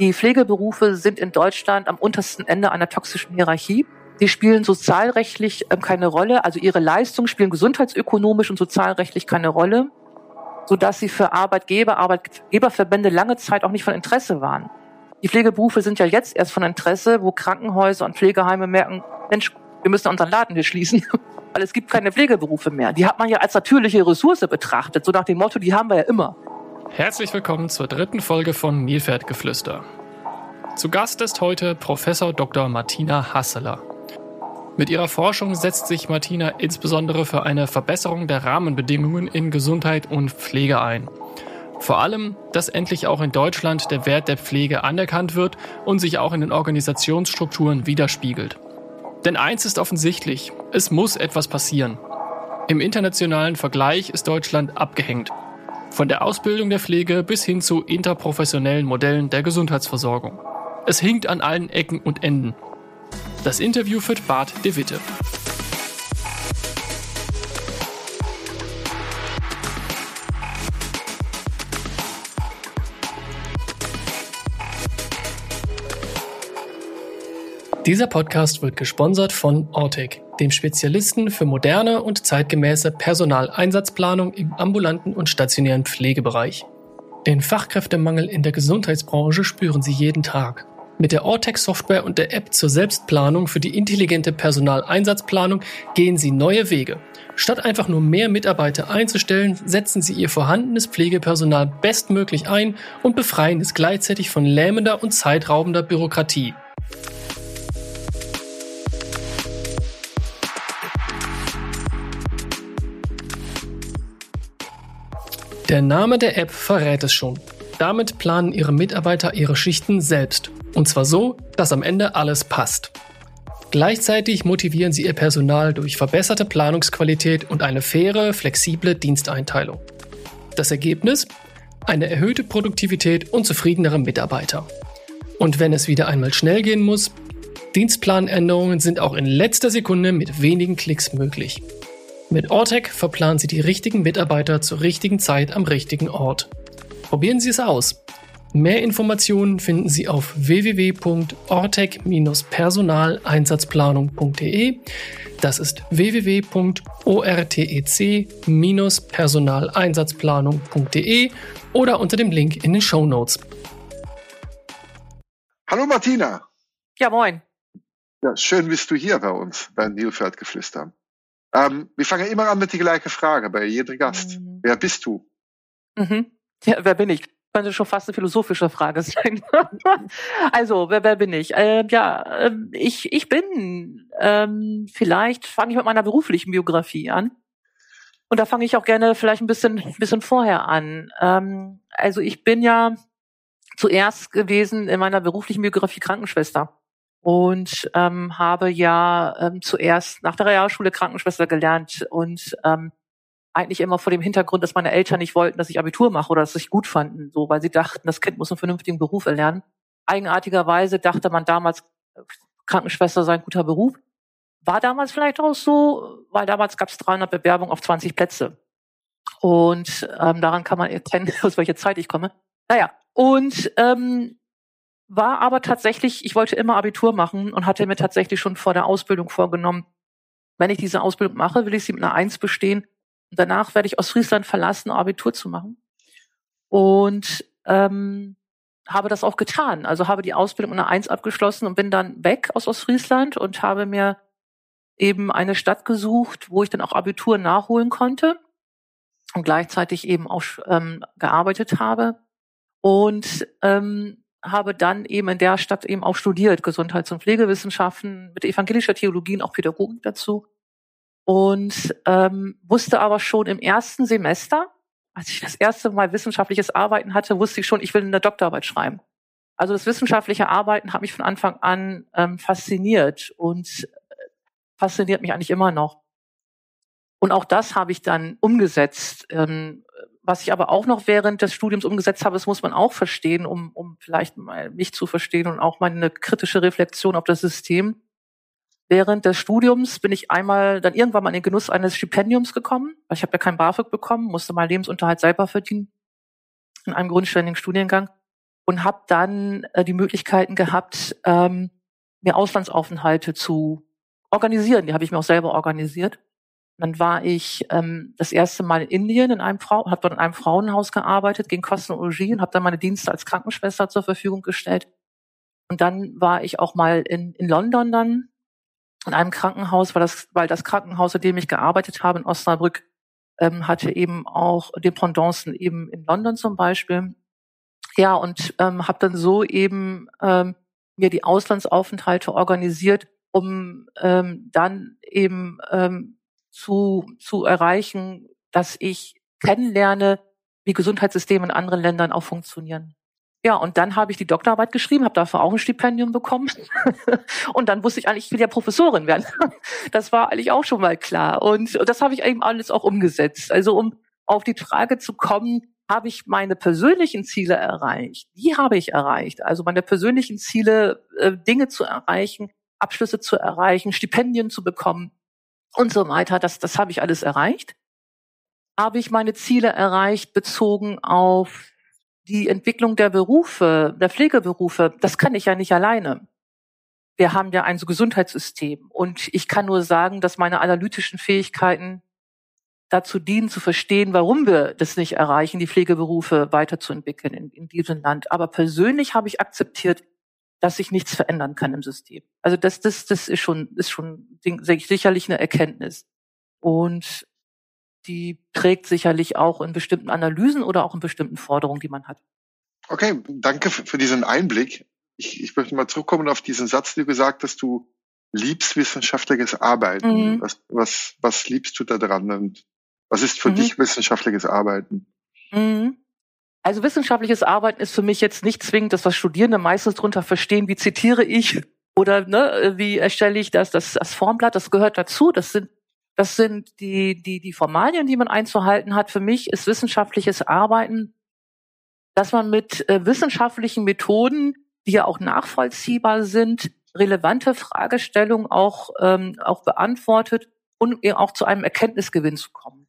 Die Pflegeberufe sind in Deutschland am untersten Ende einer toxischen Hierarchie. Sie spielen sozialrechtlich ähm, keine Rolle, also ihre Leistungen spielen gesundheitsökonomisch und sozialrechtlich keine Rolle, sodass sie für Arbeitgeber, Arbeitgeberverbände lange Zeit auch nicht von Interesse waren. Die Pflegeberufe sind ja jetzt erst von Interesse, wo Krankenhäuser und Pflegeheime merken, Mensch, wir müssen unseren Laden hier schließen, weil es gibt keine Pflegeberufe mehr. Die hat man ja als natürliche Ressource betrachtet, so nach dem Motto, die haben wir ja immer. Herzlich willkommen zur dritten Folge von Nilpferdgeflüster. Zu Gast ist heute Professor Dr. Martina Hasseler. Mit ihrer Forschung setzt sich Martina insbesondere für eine Verbesserung der Rahmenbedingungen in Gesundheit und Pflege ein. Vor allem, dass endlich auch in Deutschland der Wert der Pflege anerkannt wird und sich auch in den Organisationsstrukturen widerspiegelt. Denn eins ist offensichtlich, es muss etwas passieren. Im internationalen Vergleich ist Deutschland abgehängt. Von der Ausbildung der Pflege bis hin zu interprofessionellen Modellen der Gesundheitsversorgung. Es hinkt an allen Ecken und Enden. Das Interview führt Bart de Witte. Dieser Podcast wird gesponsert von Ortec, dem Spezialisten für moderne und zeitgemäße Personaleinsatzplanung im ambulanten und stationären Pflegebereich. Den Fachkräftemangel in der Gesundheitsbranche spüren Sie jeden Tag. Mit der Ortec-Software und der App zur Selbstplanung für die intelligente Personaleinsatzplanung gehen Sie neue Wege. Statt einfach nur mehr Mitarbeiter einzustellen, setzen Sie Ihr vorhandenes Pflegepersonal bestmöglich ein und befreien es gleichzeitig von lähmender und zeitraubender Bürokratie. Der Name der App verrät es schon. Damit planen Ihre Mitarbeiter ihre Schichten selbst. Und zwar so, dass am Ende alles passt. Gleichzeitig motivieren Sie Ihr Personal durch verbesserte Planungsqualität und eine faire, flexible Diensteinteilung. Das Ergebnis? Eine erhöhte Produktivität und zufriedenere Mitarbeiter. Und wenn es wieder einmal schnell gehen muss, Dienstplanänderungen sind auch in letzter Sekunde mit wenigen Klicks möglich. Mit Ortec verplanen Sie die richtigen Mitarbeiter zur richtigen Zeit am richtigen Ort. Probieren Sie es aus. Mehr Informationen finden Sie auf www.ortec-personaleinsatzplanung.de. Das ist www.ortec-personaleinsatzplanung.de oder unter dem Link in den Show Notes. Hallo Martina. Ja, moin. Ja, schön bist du hier bei uns, bei Nilpferdgeflüster. Ähm, wir fangen immer an mit der gleichen Frage bei jedem Gast. Mhm. Wer bist du? Mhm. Ja, wer bin ich? könnte schon fast eine philosophische Frage sein. also, wer, wer bin ich? Ähm, ja, ähm, ich, ich bin, ähm, vielleicht fange ich mit meiner beruflichen Biografie an. Und da fange ich auch gerne vielleicht ein bisschen, ein bisschen vorher an. Ähm, also ich bin ja zuerst gewesen in meiner beruflichen Biografie Krankenschwester und ähm, habe ja ähm, zuerst nach der Realschule Krankenschwester gelernt und ähm, eigentlich immer vor dem Hintergrund, dass meine Eltern nicht wollten, dass ich Abitur mache oder dass sich gut fanden, so weil sie dachten, das Kind muss einen vernünftigen Beruf erlernen. Eigenartigerweise dachte man damals, Krankenschwester sei ein guter Beruf. War damals vielleicht auch so, weil damals gab es 300 Bewerbungen auf 20 Plätze. Und ähm, daran kann man erkennen, aus welcher Zeit ich komme. Naja, und ähm, war aber tatsächlich, ich wollte immer Abitur machen und hatte mir tatsächlich schon vor der Ausbildung vorgenommen, wenn ich diese Ausbildung mache, will ich sie mit einer Eins bestehen. Und danach werde ich Ostfriesland verlassen, um Abitur zu machen. Und ähm, habe das auch getan. Also habe die Ausbildung mit einer Eins abgeschlossen und bin dann weg aus Ostfriesland und habe mir eben eine Stadt gesucht, wo ich dann auch Abitur nachholen konnte und gleichzeitig eben auch ähm, gearbeitet habe. Und ähm, habe dann eben in der Stadt eben auch studiert, Gesundheits- und Pflegewissenschaften mit evangelischer Theologie und auch Pädagogik dazu. Und ähm, wusste aber schon im ersten Semester, als ich das erste Mal wissenschaftliches Arbeiten hatte, wusste ich schon, ich will eine Doktorarbeit schreiben. Also das wissenschaftliche Arbeiten hat mich von Anfang an ähm, fasziniert und äh, fasziniert mich eigentlich immer noch. Und auch das habe ich dann umgesetzt. Ähm, was ich aber auch noch während des Studiums umgesetzt habe, das muss man auch verstehen, um, um vielleicht mal mich zu verstehen und auch meine kritische Reflexion auf das System. Während des Studiums bin ich einmal dann irgendwann mal in den Genuss eines Stipendiums gekommen, weil ich habe ja kein BAföG bekommen, musste meinen Lebensunterhalt selber verdienen in einem grundständigen Studiengang und habe dann äh, die Möglichkeiten gehabt, ähm, mir Auslandsaufenthalte zu organisieren. Die habe ich mir auch selber organisiert. Dann war ich ähm, das erste Mal in Indien in einem Frau, habe dort in einem Frauenhaus gearbeitet gegen Kostenologie und habe dann meine Dienste als Krankenschwester zur Verfügung gestellt. Und dann war ich auch mal in, in London dann in einem Krankenhaus, weil das, weil das Krankenhaus, in dem ich gearbeitet habe in Osnabrück, ähm, hatte eben auch Dependancen eben in London zum Beispiel. Ja, und ähm, habe dann so eben ähm, mir die Auslandsaufenthalte organisiert, um ähm, dann eben ähm, zu, zu erreichen, dass ich kennenlerne, wie Gesundheitssysteme in anderen Ländern auch funktionieren. Ja, und dann habe ich die Doktorarbeit geschrieben, habe dafür auch ein Stipendium bekommen. und dann wusste ich eigentlich, ich will ja Professorin werden. das war eigentlich auch schon mal klar. Und das habe ich eben alles auch umgesetzt. Also um auf die Frage zu kommen, habe ich meine persönlichen Ziele erreicht? Die habe ich erreicht. Also meine persönlichen Ziele, äh, Dinge zu erreichen, Abschlüsse zu erreichen, Stipendien zu bekommen und so weiter. Das, das habe ich alles erreicht. Habe ich meine Ziele erreicht bezogen auf die Entwicklung der Berufe, der Pflegeberufe? Das kann ich ja nicht alleine. Wir haben ja ein Gesundheitssystem und ich kann nur sagen, dass meine analytischen Fähigkeiten dazu dienen, zu verstehen, warum wir das nicht erreichen, die Pflegeberufe weiterzuentwickeln in, in diesem Land. Aber persönlich habe ich akzeptiert, dass sich nichts verändern kann im System. Also das, das, das ist schon, ist schon sicherlich eine Erkenntnis. Und die trägt sicherlich auch in bestimmten Analysen oder auch in bestimmten Forderungen, die man hat. Okay, danke für diesen Einblick. Ich, ich möchte mal zurückkommen auf diesen Satz, den du gesagt hast, du liebst wissenschaftliches Arbeiten. Mhm. Was, was, was liebst du da dran und was ist für mhm. dich wissenschaftliches Arbeiten? Mhm. Also wissenschaftliches Arbeiten ist für mich jetzt nicht zwingend das, was Studierende meistens darunter verstehen, wie zitiere ich oder ne, wie erstelle ich das, das, das Formblatt, das gehört dazu. Das sind, das sind die, die, die Formalien, die man einzuhalten hat. Für mich ist wissenschaftliches Arbeiten, dass man mit äh, wissenschaftlichen Methoden, die ja auch nachvollziehbar sind, relevante Fragestellungen auch, ähm, auch beantwortet und auch zu einem Erkenntnisgewinn zu kommen.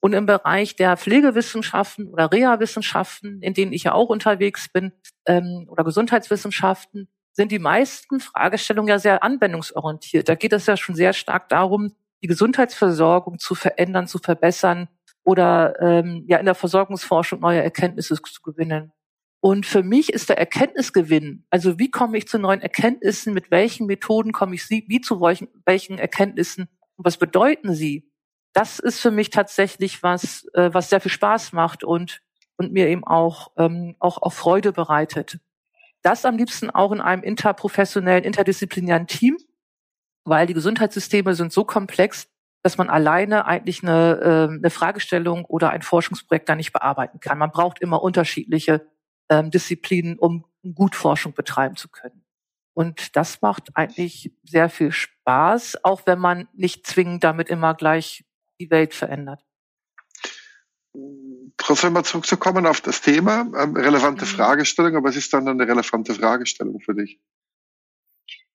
Und im Bereich der Pflegewissenschaften oder Reha-Wissenschaften, in denen ich ja auch unterwegs bin, ähm, oder Gesundheitswissenschaften, sind die meisten Fragestellungen ja sehr anwendungsorientiert. Da geht es ja schon sehr stark darum, die Gesundheitsversorgung zu verändern, zu verbessern oder ähm, ja in der Versorgungsforschung neue Erkenntnisse zu gewinnen. Und für mich ist der Erkenntnisgewinn, also wie komme ich zu neuen Erkenntnissen, mit welchen Methoden komme ich wie zu welchen, welchen Erkenntnissen und was bedeuten sie? Das ist für mich tatsächlich was, äh, was sehr viel Spaß macht und, und mir eben auch, ähm, auch, auch Freude bereitet. Das am liebsten auch in einem interprofessionellen, interdisziplinären Team, weil die Gesundheitssysteme sind so komplex, dass man alleine eigentlich eine, äh, eine Fragestellung oder ein Forschungsprojekt gar nicht bearbeiten kann. Man braucht immer unterschiedliche ähm, Disziplinen, um gut Forschung betreiben zu können. Und das macht eigentlich sehr viel Spaß, auch wenn man nicht zwingend damit immer gleich die Welt verändert. Trotzdem mal zurückzukommen auf das Thema, ähm, relevante mhm. Fragestellung, aber was ist dann eine relevante Fragestellung für dich?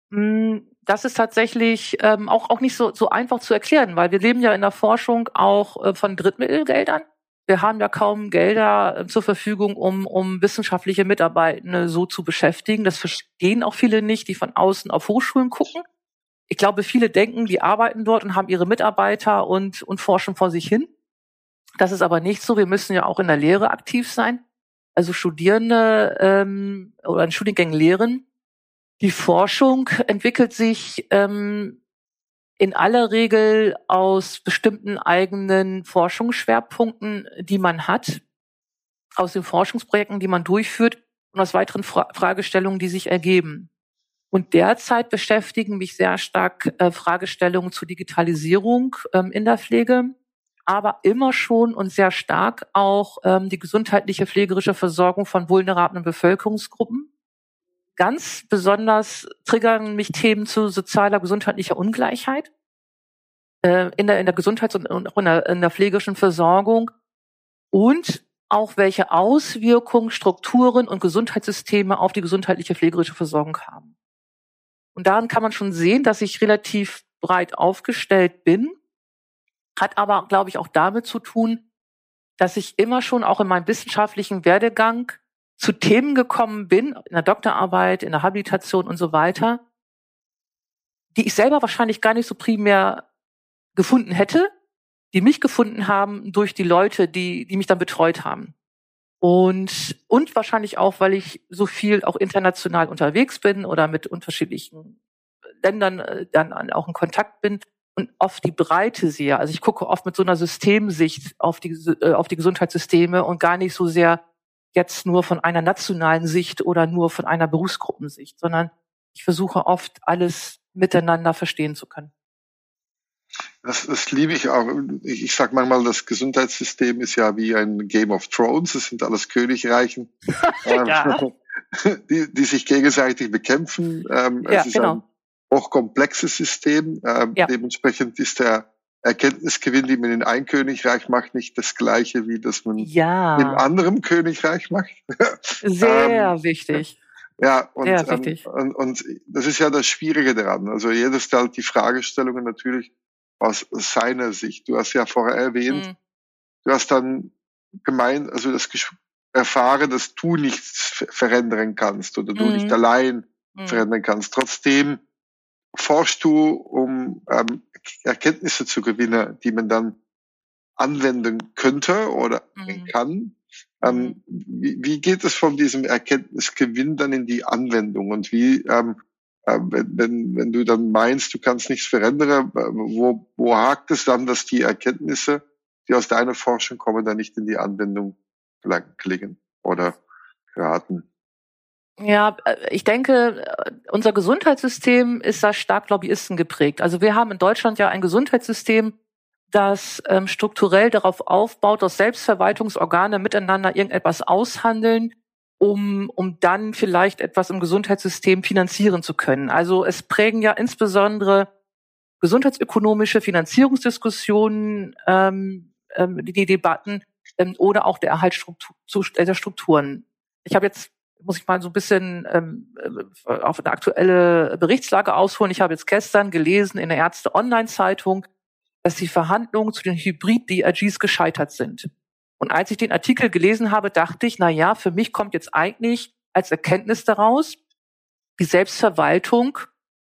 Mm, das ist tatsächlich ähm, auch, auch nicht so, so einfach zu erklären, weil wir leben ja in der Forschung auch äh, von Drittmittelgeldern. Wir haben ja kaum Gelder äh, zur Verfügung, um, um wissenschaftliche Mitarbeitende so zu beschäftigen. Das verstehen auch viele nicht, die von außen auf Hochschulen gucken. Ich glaube, viele denken, die arbeiten dort und haben ihre Mitarbeiter und, und forschen vor sich hin. Das ist aber nicht so. Wir müssen ja auch in der Lehre aktiv sein. Also Studierende ähm, oder in Studiengängen lehren. Die Forschung entwickelt sich ähm, in aller Regel aus bestimmten eigenen Forschungsschwerpunkten, die man hat, aus den Forschungsprojekten, die man durchführt und aus weiteren Fra Fragestellungen, die sich ergeben. Und derzeit beschäftigen mich sehr stark äh, Fragestellungen zur Digitalisierung ähm, in der Pflege, aber immer schon und sehr stark auch ähm, die gesundheitliche pflegerische Versorgung von vulnerablen Bevölkerungsgruppen. Ganz besonders triggern mich Themen zu sozialer gesundheitlicher Ungleichheit äh, in, der, in der Gesundheits- und in der, in der pflegerischen Versorgung und auch welche Auswirkungen Strukturen und Gesundheitssysteme auf die gesundheitliche pflegerische Versorgung haben. Und daran kann man schon sehen, dass ich relativ breit aufgestellt bin, hat aber, glaube ich, auch damit zu tun, dass ich immer schon auch in meinem wissenschaftlichen Werdegang zu Themen gekommen bin, in der Doktorarbeit, in der Habilitation und so weiter, die ich selber wahrscheinlich gar nicht so primär gefunden hätte, die mich gefunden haben durch die Leute, die, die mich dann betreut haben. Und, und wahrscheinlich auch, weil ich so viel auch international unterwegs bin oder mit unterschiedlichen Ländern äh, dann auch in Kontakt bin und oft die Breite sehe. Also ich gucke oft mit so einer Systemsicht auf die, äh, auf die Gesundheitssysteme und gar nicht so sehr jetzt nur von einer nationalen Sicht oder nur von einer Berufsgruppensicht, sondern ich versuche oft alles miteinander verstehen zu können. Das, das liebe ich auch. Ich, ich sage manchmal, das Gesundheitssystem ist ja wie ein Game of Thrones. Es sind alles Königreichen, ähm, die, die sich gegenseitig bekämpfen. Ähm, ja, es ist genau. ein hochkomplexes System. Ähm, ja. Dementsprechend ist der Erkenntnisgewinn, die man in ein Königreich macht, nicht das gleiche, wie das man ja. in anderem Königreich macht. Sehr ähm, wichtig. Ja, und. Ähm, und, und das ist ja das Schwierige daran. Also jeder stellt die Fragestellungen natürlich aus seiner Sicht. Du hast ja vorher erwähnt, mhm. du hast dann gemeint, also das erfahren, dass du nichts verändern kannst oder du mhm. nicht allein mhm. verändern kannst. Trotzdem forschst du, um ähm, Erkenntnisse zu gewinnen, die man dann anwenden könnte oder mhm. kann. Ähm, mhm. wie, wie, geht es von diesem Erkenntnisgewinn dann in die Anwendung und wie, ähm, äh, wenn, wenn, wenn du dann meinst, du kannst nichts verändern, äh, wo, wo hakt es dann, dass die Erkenntnisse, die aus deiner Forschung kommen, dann nicht in die Anwendung gelingen oder geraten? Ja, äh, ich denke, unser Gesundheitssystem ist da stark Lobbyisten geprägt. Also wir haben in Deutschland ja ein Gesundheitssystem, das ähm, strukturell darauf aufbaut, dass Selbstverwaltungsorgane miteinander irgendetwas aushandeln, um, um dann vielleicht etwas im Gesundheitssystem finanzieren zu können. Also es prägen ja insbesondere gesundheitsökonomische Finanzierungsdiskussionen ähm, ähm, die, die Debatten ähm, oder auch der Erhalt Struktur, der Strukturen. Ich habe jetzt muss ich mal so ein bisschen ähm, äh, auf eine aktuelle Berichtslage ausholen. Ich habe jetzt gestern gelesen in der Ärzte Online-Zeitung, dass die Verhandlungen zu den Hybrid-DRGs gescheitert sind. Und als ich den Artikel gelesen habe, dachte ich, na ja, für mich kommt jetzt eigentlich als Erkenntnis daraus, die Selbstverwaltung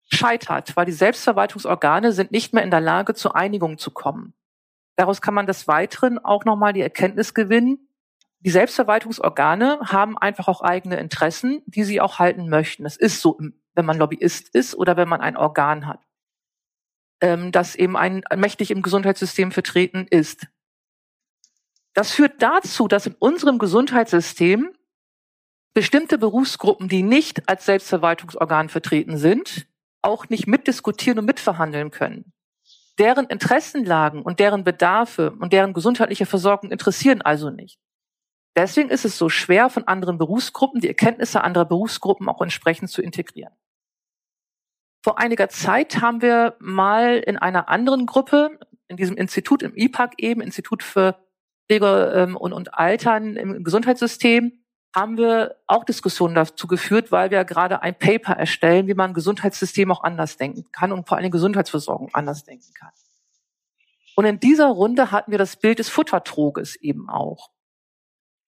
scheitert, weil die Selbstverwaltungsorgane sind nicht mehr in der Lage, zu Einigung zu kommen. Daraus kann man des Weiteren auch nochmal die Erkenntnis gewinnen, die Selbstverwaltungsorgane haben einfach auch eigene Interessen, die sie auch halten möchten. Es ist so, wenn man Lobbyist ist oder wenn man ein Organ hat, ähm, das eben ein, mächtig im Gesundheitssystem vertreten ist. Das führt dazu, dass in unserem Gesundheitssystem bestimmte Berufsgruppen, die nicht als Selbstverwaltungsorgan vertreten sind, auch nicht mitdiskutieren und mitverhandeln können. Deren Interessenlagen und deren Bedarfe und deren gesundheitliche Versorgung interessieren also nicht. Deswegen ist es so schwer, von anderen Berufsgruppen die Erkenntnisse anderer Berufsgruppen auch entsprechend zu integrieren. Vor einiger Zeit haben wir mal in einer anderen Gruppe, in diesem Institut, im IPAC eben, Institut für Pflege ähm, und, und Altern im Gesundheitssystem, haben wir auch Diskussionen dazu geführt, weil wir gerade ein Paper erstellen, wie man Gesundheitssystem auch anders denken kann und vor allem Gesundheitsversorgung anders denken kann. Und in dieser Runde hatten wir das Bild des Futtertroges eben auch.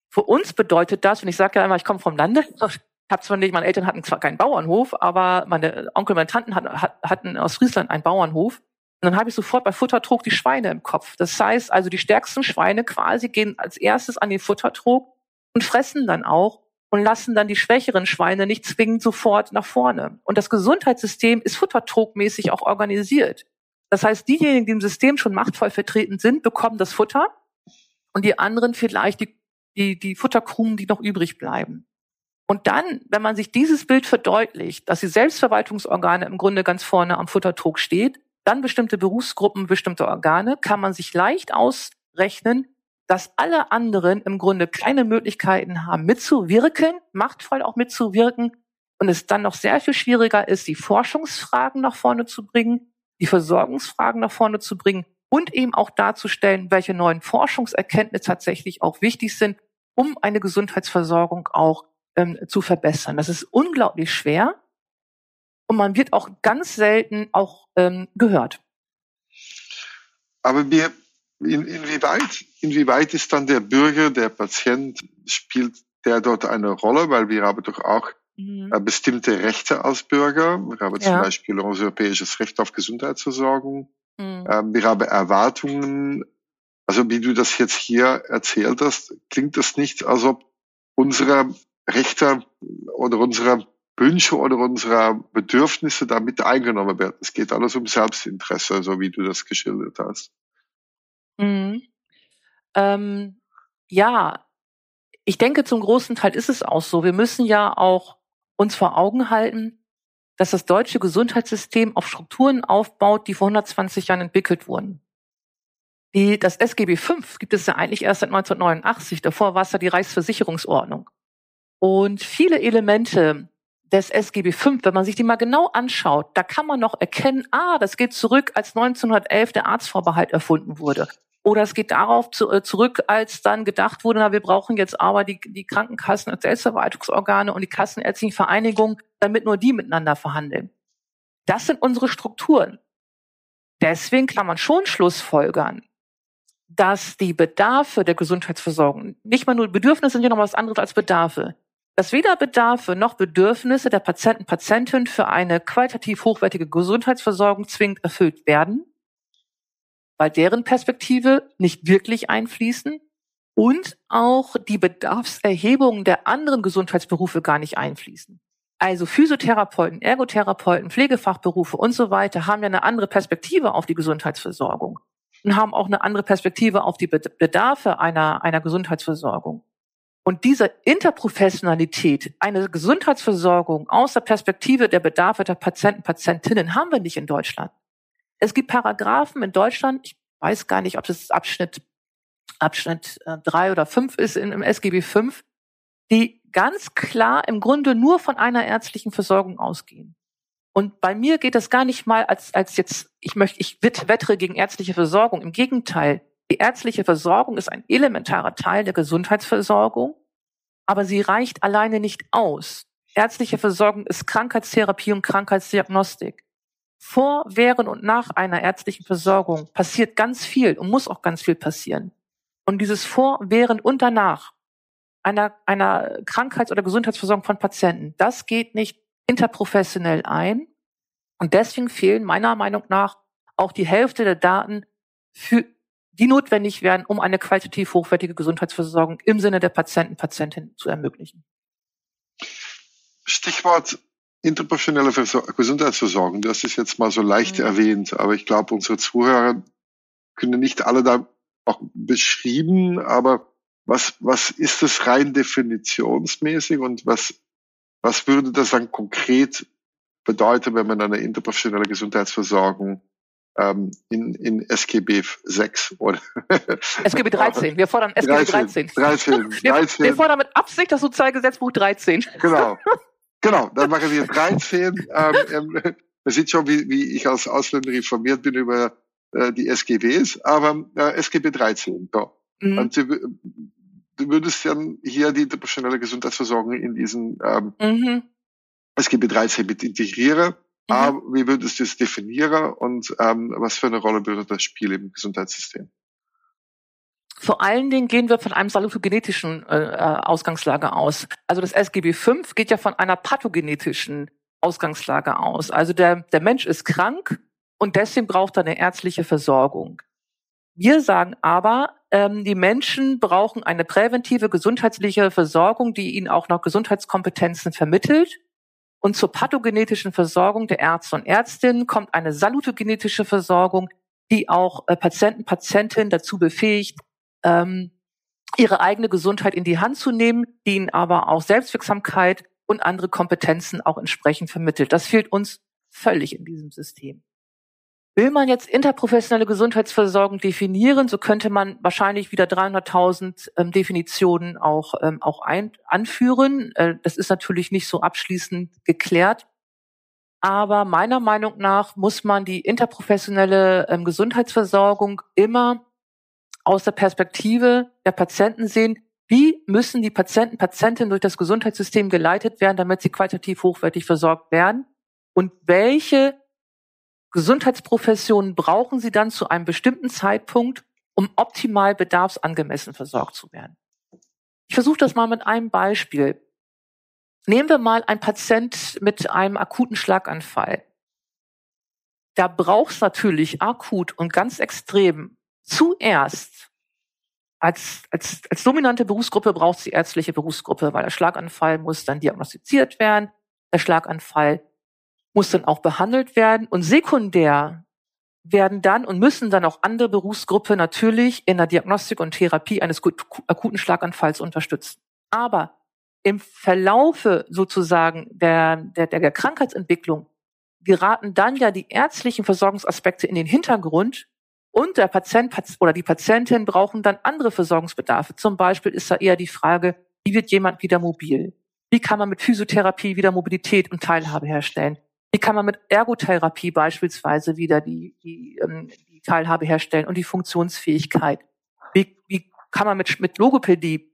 Für uns bedeutet das, und ich sage ja immer, ich komme vom Lande, habe zwar nicht, meine Eltern hatten zwar keinen Bauernhof, aber meine Onkel, meine Tanten hatten aus Friesland einen Bauernhof. Und dann habe ich sofort bei Futtertrog die Schweine im Kopf. Das heißt also, die stärksten Schweine quasi gehen als erstes an den Futtertrog und fressen dann auch und lassen dann die schwächeren Schweine nicht zwingend sofort nach vorne. Und das Gesundheitssystem ist futtertrogmäßig auch organisiert. Das heißt, diejenigen, die im System schon machtvoll vertreten sind, bekommen das Futter und die anderen vielleicht die die, die Futterkrumen, die noch übrig bleiben. Und dann, wenn man sich dieses Bild verdeutlicht, dass die Selbstverwaltungsorgane im Grunde ganz vorne am Futtertrog steht, dann bestimmte Berufsgruppen, bestimmte Organe, kann man sich leicht ausrechnen, dass alle anderen im Grunde keine Möglichkeiten haben, mitzuwirken, machtvoll auch mitzuwirken, und es dann noch sehr viel schwieriger ist, die Forschungsfragen nach vorne zu bringen, die Versorgungsfragen nach vorne zu bringen und eben auch darzustellen, welche neuen Forschungserkenntnisse tatsächlich auch wichtig sind, um eine Gesundheitsversorgung auch ähm, zu verbessern. Das ist unglaublich schwer und man wird auch ganz selten auch ähm, gehört. Aber wir, in, inwieweit, inwieweit ist dann der Bürger, der Patient, spielt der dort eine Rolle, weil wir haben doch auch mhm. äh, bestimmte Rechte als Bürger. Wir haben ja. zum Beispiel unser europäisches Recht auf Gesundheitsversorgung. Mhm. Ähm, wir haben Erwartungen. Also wie du das jetzt hier erzählt hast, klingt das nicht, als ob unsere Rechte oder unsere Wünsche oder unsere Bedürfnisse damit eingenommen werden. Es geht alles um Selbstinteresse, so wie du das geschildert hast. Mhm. Ähm, ja, ich denke, zum großen Teil ist es auch so. Wir müssen ja auch uns vor Augen halten, dass das deutsche Gesundheitssystem auf Strukturen aufbaut, die vor 120 Jahren entwickelt wurden. Die, das SGB V gibt es ja eigentlich erst seit 1989. Davor war es ja die Reichsversicherungsordnung. Und viele Elemente des SGB V, wenn man sich die mal genau anschaut, da kann man noch erkennen, ah, das geht zurück, als 1911 der Arztvorbehalt erfunden wurde. Oder es geht darauf zu, äh, zurück, als dann gedacht wurde, na, wir brauchen jetzt aber die, die Krankenkassen als Selbstverwaltungsorgane und die kassenärztlichen Vereinigungen, damit nur die miteinander verhandeln. Das sind unsere Strukturen. Deswegen kann man schon Schlussfolgern, dass die Bedarfe der Gesundheitsversorgung, nicht mal nur Bedürfnisse sind ja noch was anderes als Bedarfe, dass weder Bedarfe noch Bedürfnisse der Patienten, Patientinnen für eine qualitativ hochwertige Gesundheitsversorgung zwingend erfüllt werden, weil deren Perspektive nicht wirklich einfließen und auch die Bedarfserhebungen der anderen Gesundheitsberufe gar nicht einfließen. Also Physiotherapeuten, Ergotherapeuten, Pflegefachberufe und so weiter haben ja eine andere Perspektive auf die Gesundheitsversorgung und haben auch eine andere Perspektive auf die Bedarfe einer, einer Gesundheitsversorgung. Und diese Interprofessionalität, eine Gesundheitsversorgung aus der Perspektive der Bedarfe der Patienten, Patientinnen haben wir nicht in Deutschland. Es gibt Paragraphen in Deutschland, ich weiß gar nicht, ob das Abschnitt Abschnitt äh, drei oder fünf ist im SGB V, die ganz klar im Grunde nur von einer ärztlichen Versorgung ausgehen. Und bei mir geht es gar nicht mal als, als jetzt, ich möchte, ich wettere gegen ärztliche Versorgung. Im Gegenteil, die ärztliche Versorgung ist ein elementarer Teil der Gesundheitsversorgung, aber sie reicht alleine nicht aus. Ärztliche Versorgung ist Krankheitstherapie und Krankheitsdiagnostik vor, während und nach einer ärztlichen Versorgung passiert ganz viel und muss auch ganz viel passieren. Und dieses vor, während und danach einer, einer Krankheits- oder Gesundheitsversorgung von Patienten, das geht nicht interprofessionell ein. Und deswegen fehlen meiner Meinung nach auch die Hälfte der Daten, für, die notwendig wären, um eine qualitativ hochwertige Gesundheitsversorgung im Sinne der Patienten, Patientinnen zu ermöglichen. Stichwort interprofessionelle Gesundheitsversorgung, das ist jetzt mal so leicht mhm. erwähnt, aber ich glaube, unsere Zuhörer können nicht alle da auch beschrieben, aber was, was ist das rein definitionsmäßig und was, was würde das dann konkret bedeuten, wenn man eine interprofessionelle Gesundheitsversorgung ähm, in, in SGB 6 oder SGB 13. Wir fordern SGB 13. 13. 13. Wir, 13. wir fordern mit Absicht das Sozialgesetzbuch 13. Genau. Genau, dann machen wir 13. Ähm, ähm, man sieht schon, wie, wie ich als Ausländer informiert bin über äh, die SGBs, aber äh, SGB 13. So. Mhm. Und du, du würdest dann hier die interprofessionelle Gesundheitsversorgung in diesen ähm, mhm. SGB 13 mit integrieren. Mhm. Aber wie würdest du es definieren und ähm, was für eine Rolle würde das spielen im Gesundheitssystem? Vor allen Dingen gehen wir von einem salutogenetischen äh, äh Ausgangslage aus. Also das SGB V geht ja von einer pathogenetischen Ausgangslage aus. Also der, der Mensch ist krank und deswegen braucht er eine ärztliche Versorgung. Wir sagen aber, ähm, die Menschen brauchen eine präventive gesundheitliche Versorgung, die ihnen auch noch Gesundheitskompetenzen vermittelt. Und zur pathogenetischen Versorgung der Ärzte und Ärztinnen kommt eine salutogenetische Versorgung, die auch äh, Patienten, Patientinnen dazu befähigt, ähm, ihre eigene Gesundheit in die Hand zu nehmen, die ihnen aber auch Selbstwirksamkeit und andere Kompetenzen auch entsprechend vermittelt. Das fehlt uns völlig in diesem System. Will man jetzt interprofessionelle Gesundheitsversorgung definieren, so könnte man wahrscheinlich wieder 300.000 ähm, Definitionen auch, ähm, auch ein, anführen. Äh, das ist natürlich nicht so abschließend geklärt. Aber meiner Meinung nach muss man die interprofessionelle ähm, Gesundheitsversorgung immer aus der Perspektive der Patienten sehen, wie müssen die Patienten, Patientinnen durch das Gesundheitssystem geleitet werden, damit sie qualitativ hochwertig versorgt werden? Und welche Gesundheitsprofessionen brauchen sie dann zu einem bestimmten Zeitpunkt, um optimal bedarfsangemessen versorgt zu werden? Ich versuche das mal mit einem Beispiel. Nehmen wir mal einen Patient mit einem akuten Schlaganfall. Da braucht es natürlich akut und ganz extrem zuerst als, als, als dominante Berufsgruppe braucht es die ärztliche Berufsgruppe, weil der Schlaganfall muss dann diagnostiziert werden. Der Schlaganfall muss dann auch behandelt werden. Und sekundär werden dann und müssen dann auch andere Berufsgruppen natürlich in der Diagnostik und Therapie eines akuten Schlaganfalls unterstützen. Aber im Verlaufe sozusagen der, der, der Krankheitsentwicklung geraten dann ja die ärztlichen Versorgungsaspekte in den Hintergrund und der Patient oder die Patientin brauchen dann andere Versorgungsbedarfe. Zum Beispiel ist da eher die Frage, wie wird jemand wieder mobil? Wie kann man mit Physiotherapie wieder Mobilität und Teilhabe herstellen? Wie kann man mit Ergotherapie beispielsweise wieder die, die, ähm, die Teilhabe herstellen und die Funktionsfähigkeit? Wie, wie kann man mit, mit Logopädie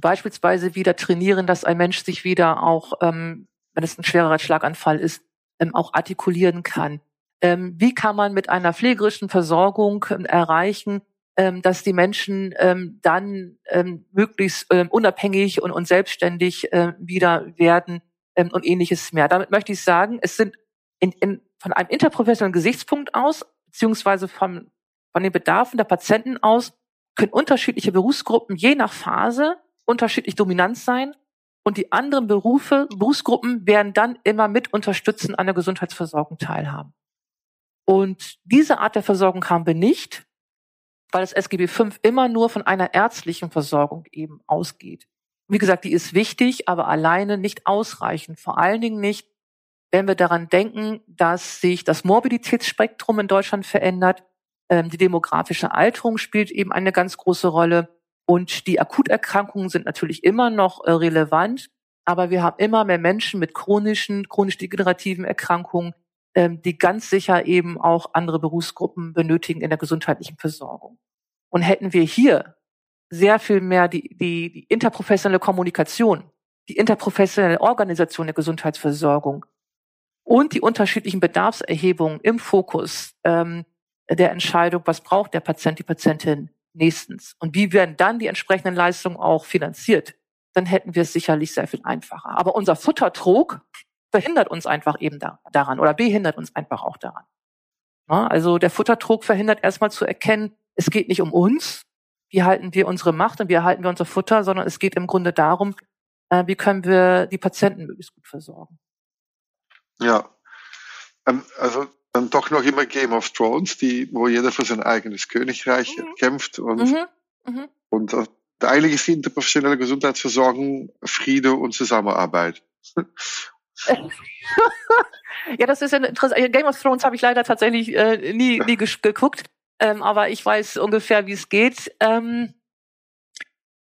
beispielsweise wieder trainieren, dass ein Mensch sich wieder auch, ähm, wenn es ein schwererer Schlaganfall ist, ähm, auch artikulieren kann? Ähm, wie kann man mit einer pflegerischen Versorgung ähm, erreichen, ähm, dass die Menschen ähm, dann ähm, möglichst ähm, unabhängig und, und selbstständig äh, wieder werden ähm, und ähnliches mehr. Damit möchte ich sagen, es sind in, in, von einem interprofessionellen Gesichtspunkt aus, beziehungsweise von, von den Bedarfen der Patienten aus, können unterschiedliche Berufsgruppen je nach Phase unterschiedlich dominant sein und die anderen Berufe, Berufsgruppen werden dann immer mit unterstützen an der Gesundheitsversorgung teilhaben. Und diese Art der Versorgung haben wir nicht, weil das SGB V immer nur von einer ärztlichen Versorgung eben ausgeht. Wie gesagt, die ist wichtig, aber alleine nicht ausreichend. Vor allen Dingen nicht, wenn wir daran denken, dass sich das Morbiditätsspektrum in Deutschland verändert. Ähm, die demografische Alterung spielt eben eine ganz große Rolle. Und die Akuterkrankungen sind natürlich immer noch äh, relevant. Aber wir haben immer mehr Menschen mit chronischen, chronisch degenerativen Erkrankungen, ähm, die ganz sicher eben auch andere Berufsgruppen benötigen in der gesundheitlichen Versorgung. Und hätten wir hier sehr viel mehr die, die, die interprofessionelle Kommunikation, die interprofessionelle Organisation der Gesundheitsversorgung und die unterschiedlichen Bedarfserhebungen im Fokus ähm, der Entscheidung, was braucht der Patient, die Patientin nächstens und wie werden dann die entsprechenden Leistungen auch finanziert, dann hätten wir es sicherlich sehr viel einfacher. Aber unser Futtertrog verhindert uns einfach eben da, daran oder behindert uns einfach auch daran. Ja, also der Futtertrog verhindert erstmal zu erkennen, es geht nicht um uns, wie halten wir unsere Macht und wie erhalten wir unser Futter, sondern es geht im Grunde darum, äh, wie können wir die Patienten möglichst gut versorgen. Ja, ähm, also dann doch noch immer Game of Thrones, die, wo jeder für sein eigenes Königreich mhm. kämpft und, mhm. Mhm. und äh, eigentlich ist die interprofessionelle Gesundheitsversorgung Friede und Zusammenarbeit. ja, das ist interessant. Game of Thrones habe ich leider tatsächlich äh, nie, nie geguckt ähm, aber ich weiß ungefähr, wie es geht. Ähm,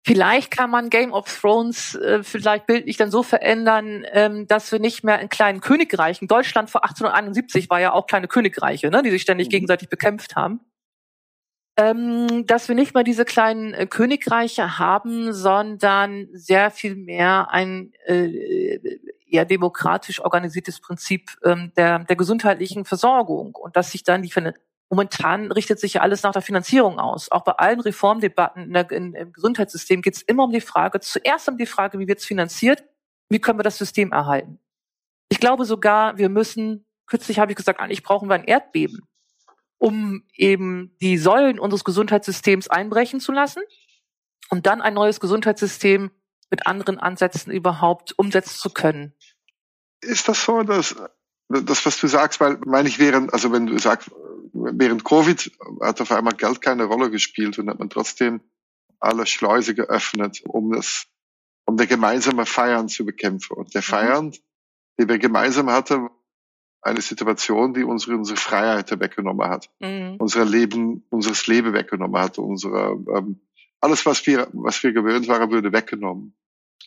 vielleicht kann man Game of Thrones äh, vielleicht bildlich dann so verändern, ähm, dass wir nicht mehr in kleinen Königreichen, Deutschland vor 1871 war ja auch kleine Königreiche, ne, die sich ständig mhm. gegenseitig bekämpft haben, ähm, dass wir nicht mehr diese kleinen äh, Königreiche haben, sondern sehr viel mehr ein äh, eher demokratisch organisiertes Prinzip ähm, der, der gesundheitlichen Versorgung und dass sich dann die Momentan richtet sich ja alles nach der Finanzierung aus. Auch bei allen Reformdebatten in im Gesundheitssystem geht es immer um die Frage, zuerst um die Frage, wie wird es finanziert, wie können wir das System erhalten. Ich glaube sogar, wir müssen, kürzlich habe ich gesagt, eigentlich brauchen wir ein Erdbeben, um eben die Säulen unseres Gesundheitssystems einbrechen zu lassen und dann ein neues Gesundheitssystem mit anderen Ansätzen überhaupt umsetzen zu können. Ist das so, dass das, was du sagst, weil meine ich während, also wenn du sagst, während Covid hat auf einmal Geld keine Rolle gespielt und hat man trotzdem alle Schleuse geöffnet, um das, um der gemeinsame Feiern zu bekämpfen. Und der mhm. Feiern, die wir gemeinsam hatten, eine Situation, die unsere, unsere Freiheit weggenommen hat, mhm. unser Leben, unseres Leben weggenommen hat, unsere, ähm, alles, was wir, was wir gewöhnt waren, würde weggenommen.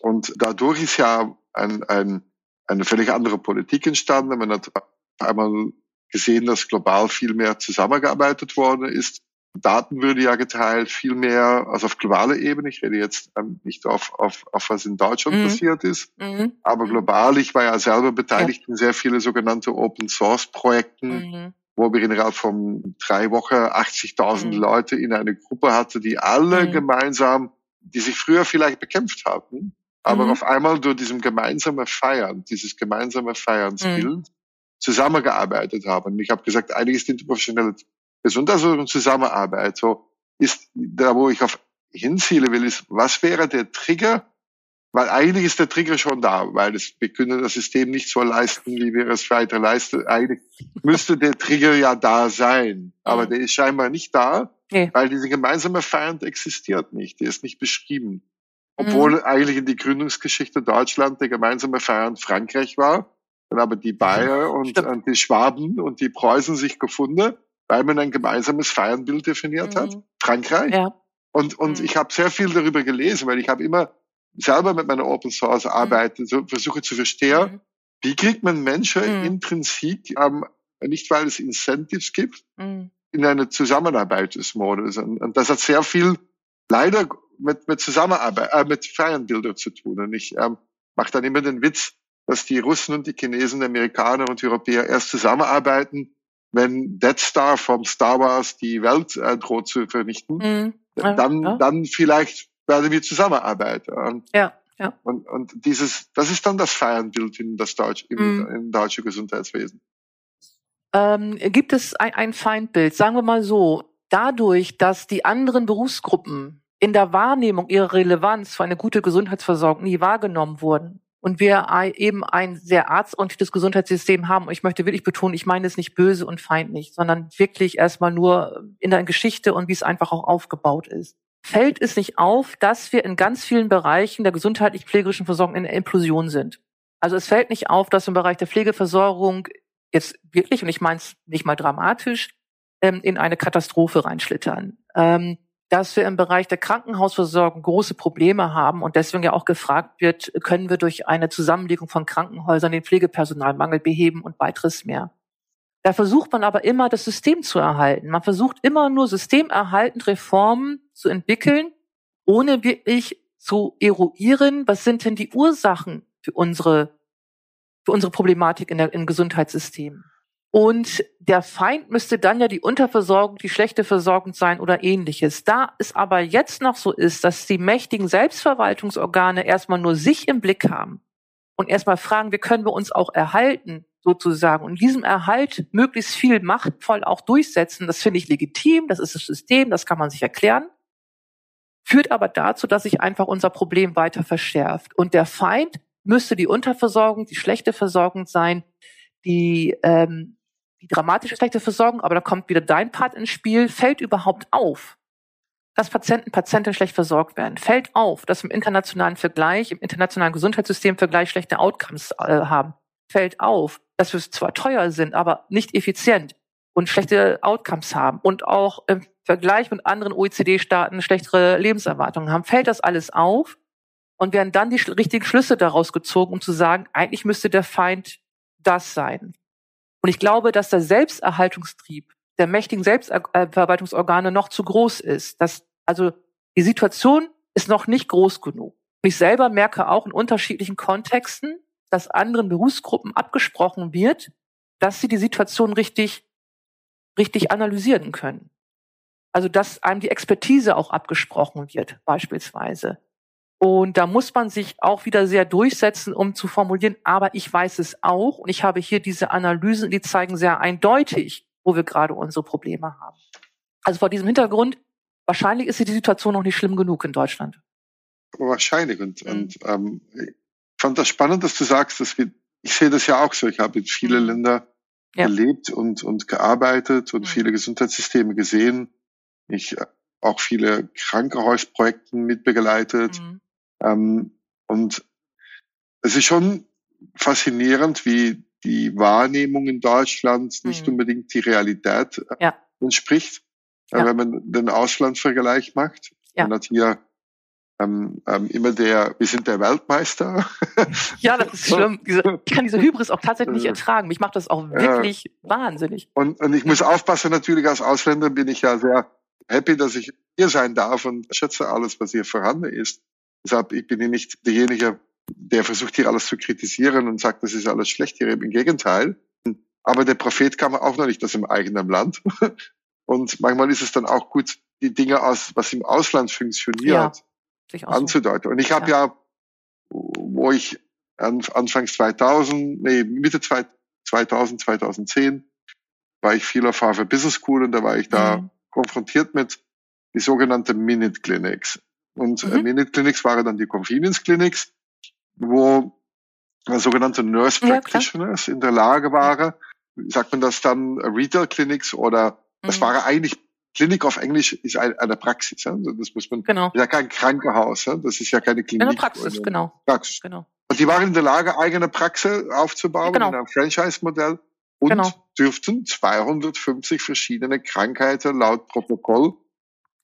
Und dadurch ist ja ein, ein, eine völlig andere Politik entstanden. Man hat einmal gesehen, dass global viel mehr zusammengearbeitet worden ist. Daten würde ja geteilt, viel mehr, also auf globaler Ebene. Ich rede jetzt ähm, nicht auf, auf, auf was in Deutschland mhm. passiert ist, mhm. aber global. Ich war ja selber beteiligt ja. in sehr viele sogenannte Open Source Projekten, mhm. wo wir innerhalb von drei Wochen 80.000 mhm. Leute in eine Gruppe hatte, die alle mhm. gemeinsam die sich früher vielleicht bekämpft haben, aber mhm. auf einmal durch diesem gemeinsamen Feiern, dieses gemeinsame Feiernsbild mhm. Zusammengearbeitet haben. Und ich habe gesagt, eigentlich ist die interprofessionelle Gesundheitsversorgung Zusammenarbeit. So ist da, wo ich auf hinziele will, ist, was wäre der Trigger, weil eigentlich ist der Trigger schon da, weil es, wir können das System nicht so leisten, wie wir es weiter leisten. Eigentlich müsste der Trigger ja da sein, aber mhm. der ist scheinbar nicht da, nee. weil diese gemeinsame Feind existiert nicht, der ist nicht beschrieben. Obwohl mhm. eigentlich in die Gründungsgeschichte Deutschland der gemeinsame Feind Frankreich war, dann aber die Bayer und, und, die Schwaben und die Preußen sich gefunden, weil man ein gemeinsames Feierbild definiert mhm. hat, Frankreich. Ja. Und, und mhm. ich habe sehr viel darüber gelesen, weil ich habe immer selber mit meiner Open Source mhm. arbeite, so versuche zu verstehen, mhm. wie kriegt man Menschen mhm. intrinsik, ähm, nicht weil es Incentives gibt, in eine Zusammenarbeitsmodus. Und, und das hat sehr viel leider mit, mit Zusammenarbeit, äh, mit Feiernbildern zu tun. Und ich ähm, mache dann immer den Witz, dass die Russen und die Chinesen, die Amerikaner und die Europäer erst zusammenarbeiten, wenn Dead Star vom Star Wars die Welt äh, droht zu vernichten. Mhm. Dann, ja. dann vielleicht werden wir zusammenarbeiten. Ja, ja. Und, und dieses, das ist dann das Feierbild in das Deutsch, im, mm. im deutschen Gesundheitswesen. Ähm, gibt es ein, ein Feindbild? Sagen wir mal so, dadurch, dass die anderen Berufsgruppen in der Wahrnehmung ihrer Relevanz für eine gute Gesundheitsversorgung nie wahrgenommen wurden und wir eben ein sehr arztorientiertes Gesundheitssystem haben, und ich möchte wirklich betonen, ich meine es nicht böse und feindlich, sondern wirklich erstmal nur in der Geschichte und wie es einfach auch aufgebaut ist fällt es nicht auf, dass wir in ganz vielen Bereichen der gesundheitlich-pflegerischen Versorgung in der Implosion sind. Also es fällt nicht auf, dass im Bereich der Pflegeversorgung jetzt wirklich, und ich meine es nicht mal dramatisch, ähm, in eine Katastrophe reinschlittern. Dass wir im Bereich der Krankenhausversorgung große Probleme haben und deswegen ja auch gefragt wird, können wir durch eine Zusammenlegung von Krankenhäusern den Pflegepersonalmangel beheben und weiteres mehr. Da versucht man aber immer, das System zu erhalten. Man versucht immer nur systemerhaltend Reformen zu entwickeln, ohne wirklich zu eruieren, was sind denn die Ursachen für unsere, für unsere Problematik in der, im Gesundheitssystem. Und der Feind müsste dann ja die Unterversorgung, die schlechte Versorgung sein oder ähnliches. Da es aber jetzt noch so ist, dass die mächtigen Selbstverwaltungsorgane erstmal nur sich im Blick haben und erstmal fragen, wie können wir uns auch erhalten, sozusagen. Und diesem Erhalt möglichst viel machtvoll auch durchsetzen, das finde ich legitim, das ist das System, das kann man sich erklären, führt aber dazu, dass sich einfach unser Problem weiter verschärft. Und der Feind müsste die Unterversorgung, die schlechte Versorgung sein, die, ähm, die dramatische schlechte Versorgung, aber da kommt wieder dein Part ins Spiel, fällt überhaupt auf, dass Patienten, Patienten schlecht versorgt werden. Fällt auf, dass im internationalen Vergleich, im internationalen Gesundheitssystem Vergleich schlechte Outcomes äh, haben. Fällt auf, dass wir zwar teuer sind, aber nicht effizient und schlechte Outcomes haben und auch im Vergleich mit anderen OECD-Staaten schlechtere Lebenserwartungen haben, fällt das alles auf und werden dann die richtigen Schlüsse daraus gezogen, um zu sagen, eigentlich müsste der Feind das sein. Und ich glaube, dass der Selbsterhaltungstrieb der mächtigen Selbstverwaltungsorgane noch zu groß ist. Dass, also die Situation ist noch nicht groß genug. Ich selber merke auch in unterschiedlichen Kontexten, dass anderen Berufsgruppen abgesprochen wird, dass sie die Situation richtig, richtig analysieren können. Also, dass einem die Expertise auch abgesprochen wird, beispielsweise. Und da muss man sich auch wieder sehr durchsetzen, um zu formulieren, aber ich weiß es auch und ich habe hier diese Analysen, die zeigen sehr eindeutig, wo wir gerade unsere Probleme haben. Also vor diesem Hintergrund, wahrscheinlich ist die Situation noch nicht schlimm genug in Deutschland. Wahrscheinlich. Und, mhm. und ähm, fand das spannend, dass du sagst, dass wir, ich sehe das ja auch so, ich habe in viele mhm. Länder ja. gelebt und, und gearbeitet und mhm. viele Gesundheitssysteme gesehen. Ich äh, auch viele Krankenhausprojekte mitbegleitet. Mhm. Ähm, und es ist schon faszinierend, wie die Wahrnehmung in Deutschland nicht mhm. unbedingt die Realität äh, ja. entspricht. Äh, ja. Wenn man den Auslandsvergleich macht. Ja. Man hat hier ähm, ähm, immer der, wir sind der Weltmeister. Ja, das ist schlimm. Diese, ich kann diese Hybris auch tatsächlich nicht ertragen. Mich macht das auch wirklich ja. wahnsinnig. Und, und ich muss aufpassen, natürlich als Ausländer bin ich ja sehr happy, dass ich hier sein darf und schätze alles, was hier vorhanden ist. Deshalb ich bin ich nicht derjenige, der versucht hier alles zu kritisieren und sagt, das ist alles schlecht hier. Im Gegenteil. Aber der Prophet kam auch noch nicht aus dem eigenen Land. Und manchmal ist es dann auch gut, die Dinge aus, was im Ausland funktioniert, anzudeuten. So. Und ich habe ja. ja. wo ich anfangs 2000, nee, Mitte 2000, 2010, war ich viel auf Harvard Business School und da war ich da mhm. konfrontiert mit die sogenannten Minute Clinics. Und äh, mhm. Minute Clinics waren dann die Convenience Clinics, wo sogenannte Nurse Practitioners ja, in der Lage waren, sagt man das dann, Retail Clinics oder mhm. das war eigentlich Klinik auf Englisch ist eine Praxis. Ja? Das muss man, genau. ja kein Krankenhaus, ja? das ist ja keine Klinik. Eine Praxis, genau. Praxis. genau. Und die waren in der Lage, eigene Praxis aufzubauen genau. in einem Franchise-Modell und genau. dürften 250 verschiedene Krankheiten laut Protokoll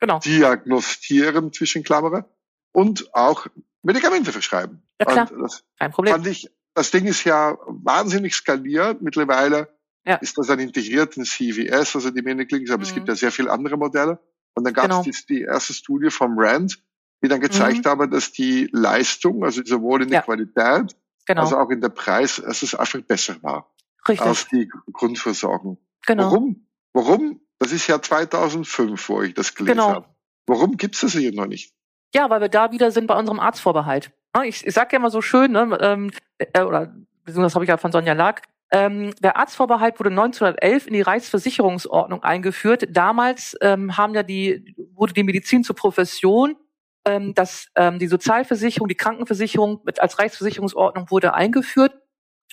genau. diagnostizieren, zwischen Klammern, und auch Medikamente verschreiben. Ja, klar. Das Kein Problem. Fand ich, das Ding ist ja wahnsinnig skaliert. Mittlerweile ja. ist das dann integriert in CVS, also die Mediclinics, aber mhm. es gibt mhm. ja sehr viele andere Modelle. Und dann gab es genau. die, die, erste Studie vom Rand, die dann gezeigt mhm. habe, dass die Leistung, also sowohl in der ja. Qualität, genau. als auch in der Preis, dass es einfach besser war. Richtig. Als die Grundversorgung. Genau. Warum? Warum? Das ist ja 2005, wo ich das gelesen genau. habe. Warum gibt es das hier noch nicht? Ja, weil wir da wieder sind bei unserem Arztvorbehalt. Ich, ich sag ja immer so schön, ne, ähm, äh, oder beziehungsweise habe ich ja von Sonja Lag, ähm, der Arztvorbehalt wurde 1911 in die Reichsversicherungsordnung eingeführt. Damals ähm, haben ja die, wurde die Medizin zur Profession, ähm, dass ähm, die Sozialversicherung, die Krankenversicherung mit, als Reichsversicherungsordnung wurde eingeführt.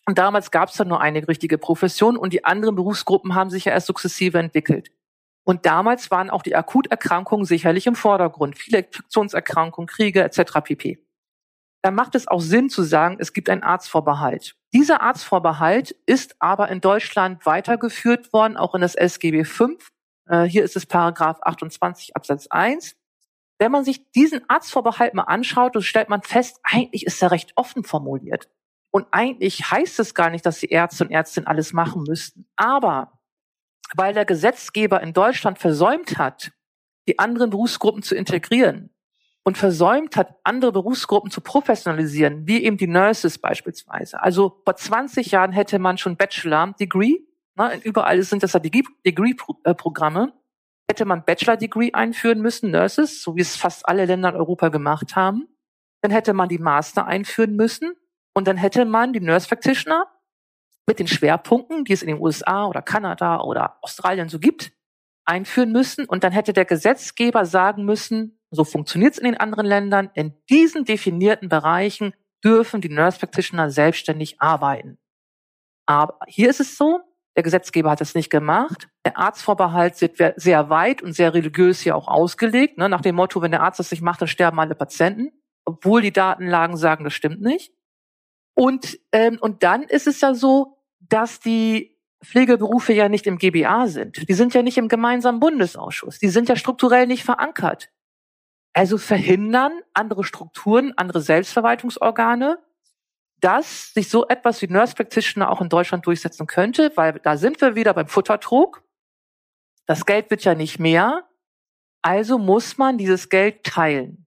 Und damals gab es dann nur eine richtige Profession und die anderen Berufsgruppen haben sich ja erst sukzessive entwickelt. Und damals waren auch die Akuterkrankungen sicherlich im Vordergrund. Viele Infektionserkrankungen, Kriege etc. pp. Da macht es auch Sinn zu sagen, es gibt einen Arztvorbehalt. Dieser Arztvorbehalt ist aber in Deutschland weitergeführt worden, auch in das SGB V. Äh, hier ist es Paragraph 28 Absatz 1. Wenn man sich diesen Arztvorbehalt mal anschaut, dann stellt man fest, eigentlich ist er recht offen formuliert. Und eigentlich heißt es gar nicht, dass die Ärzte und Ärztinnen alles machen müssten. Aber weil der Gesetzgeber in Deutschland versäumt hat, die anderen Berufsgruppen zu integrieren und versäumt hat, andere Berufsgruppen zu professionalisieren, wie eben die Nurses beispielsweise. Also vor 20 Jahren hätte man schon Bachelor-Degree, ne, überall sind das ja Degree-Programme, hätte man Bachelor-Degree einführen müssen, Nurses, so wie es fast alle Länder in Europa gemacht haben. Dann hätte man die Master einführen müssen und dann hätte man die Nurse Practitioner mit den Schwerpunkten, die es in den USA oder Kanada oder Australien so gibt, einführen müssen. Und dann hätte der Gesetzgeber sagen müssen, so funktioniert es in den anderen Ländern, in diesen definierten Bereichen dürfen die Nurse Practitioner selbstständig arbeiten. Aber hier ist es so, der Gesetzgeber hat es nicht gemacht. Der Arztvorbehalt wird sehr weit und sehr religiös hier auch ausgelegt, ne, nach dem Motto, wenn der Arzt das nicht macht, dann sterben alle Patienten, obwohl die Datenlagen sagen, das stimmt nicht. Und, ähm, und dann ist es ja so, dass die Pflegeberufe ja nicht im GBA sind. Die sind ja nicht im gemeinsamen Bundesausschuss. Die sind ja strukturell nicht verankert. Also verhindern andere Strukturen, andere Selbstverwaltungsorgane, dass sich so etwas wie Nurse Practitioner auch in Deutschland durchsetzen könnte, weil da sind wir wieder beim Futtertrog. Das Geld wird ja nicht mehr. Also muss man dieses Geld teilen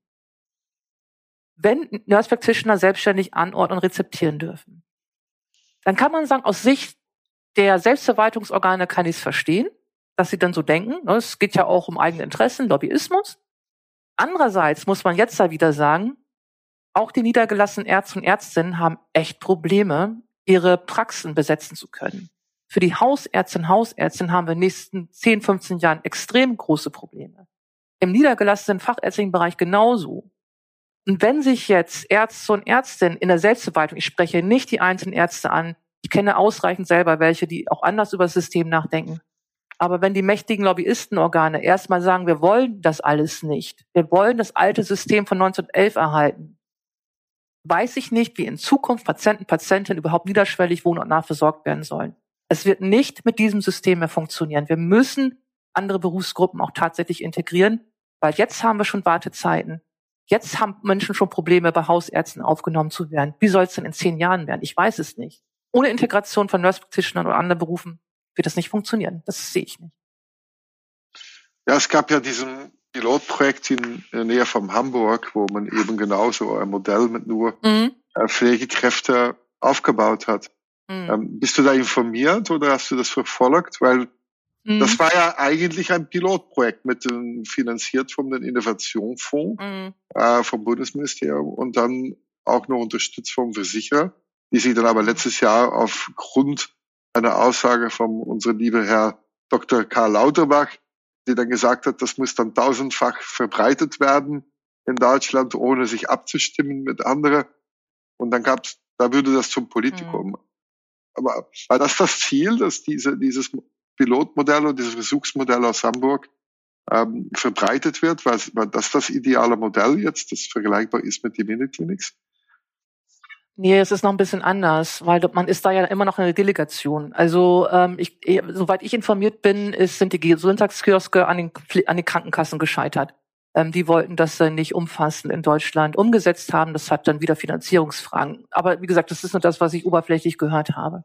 wenn Nurse Practitioner selbstständig anordnen und rezeptieren dürfen. Dann kann man sagen, aus Sicht der Selbstverwaltungsorgane kann ich es verstehen, dass sie dann so denken. Ne, es geht ja auch um eigene Interessen, Lobbyismus. Andererseits muss man jetzt da wieder sagen, auch die niedergelassenen Ärzte und Ärztinnen haben echt Probleme, ihre Praxen besetzen zu können. Für die Hausärztinnen und Hausärztinnen haben wir in den nächsten 10, 15 Jahren extrem große Probleme. Im niedergelassenen fachärztlichen Bereich genauso. Und wenn sich jetzt Ärzte und Ärztinnen in der Selbstverwaltung, ich spreche nicht die einzelnen Ärzte an, ich kenne ausreichend selber welche, die auch anders über das System nachdenken. Aber wenn die mächtigen Lobbyistenorgane erstmal sagen, wir wollen das alles nicht, wir wollen das alte System von 1911 erhalten, weiß ich nicht, wie in Zukunft Patienten, Patientinnen überhaupt niederschwellig wohnen und nachversorgt werden sollen. Es wird nicht mit diesem System mehr funktionieren. Wir müssen andere Berufsgruppen auch tatsächlich integrieren, weil jetzt haben wir schon Wartezeiten. Jetzt haben Menschen schon Probleme, bei Hausärzten aufgenommen zu werden. Wie soll es denn in zehn Jahren werden? Ich weiß es nicht. Ohne Integration von Nurse Practitionern oder anderen Berufen wird das nicht funktionieren. Das sehe ich nicht. Ja, es gab ja diesen Pilotprojekt in der Nähe von Hamburg, wo man eben genauso ein Modell mit nur mhm. Äh, Pflegekräfte aufgebaut hat. Mhm. Ähm, bist du da informiert oder hast du das verfolgt? Weil Mhm. Das war ja eigentlich ein Pilotprojekt mit dem, finanziert den Innovationsfonds mhm. äh, vom Bundesministerium und dann auch noch unterstützt vom Versicherer, die sich dann aber letztes Jahr aufgrund einer Aussage von unserem lieben Herr Dr. Karl Lauterbach, die dann gesagt hat, das muss dann tausendfach verbreitet werden in Deutschland, ohne sich abzustimmen mit anderen. Und dann gab's, da würde das zum Politikum. Mhm. Aber war das das Ziel, dass diese, dieses Pilotmodell und dieses Versuchsmodell aus Hamburg ähm, verbreitet wird? War, war das das ideale Modell jetzt, das vergleichbar ist mit den Miniclinics? Nee, es ist noch ein bisschen anders, weil man ist da ja immer noch eine Delegation. Also ähm, ich, soweit ich informiert bin, ist, sind die Gesundheitskioske an den, an den Krankenkassen gescheitert. Ähm, die wollten das dann nicht umfassend in Deutschland umgesetzt haben. Das hat dann wieder Finanzierungsfragen. Aber wie gesagt, das ist nur das, was ich oberflächlich gehört habe.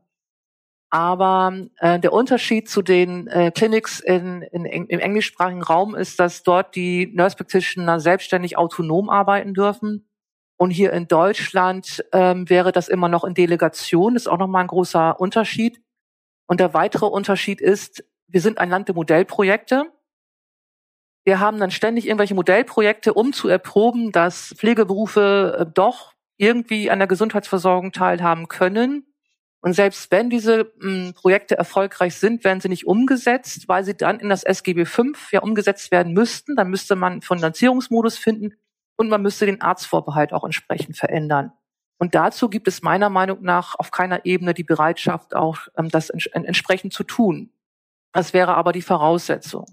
Aber äh, der Unterschied zu den äh, Clinics in, in, im englischsprachigen Raum ist, dass dort die Nurse Practitioner selbstständig autonom arbeiten dürfen. Und hier in Deutschland ähm, wäre das immer noch in Delegation. Ist auch nochmal ein großer Unterschied. Und der weitere Unterschied ist, wir sind ein Land der Modellprojekte. Wir haben dann ständig irgendwelche Modellprojekte, um zu erproben, dass Pflegeberufe äh, doch irgendwie an der Gesundheitsversorgung teilhaben können. Und selbst wenn diese mh, hm, Projekte erfolgreich sind, werden sie nicht umgesetzt, weil sie dann in das SGB V ja umgesetzt werden müssten. Dann müsste man Finanzierungsmodus finden und man müsste den Arztvorbehalt auch entsprechend verändern. Und dazu gibt es meiner Meinung nach auf keiner Ebene die Bereitschaft, auch ähm, das ents entsprechend zu tun. Das wäre aber die Voraussetzung.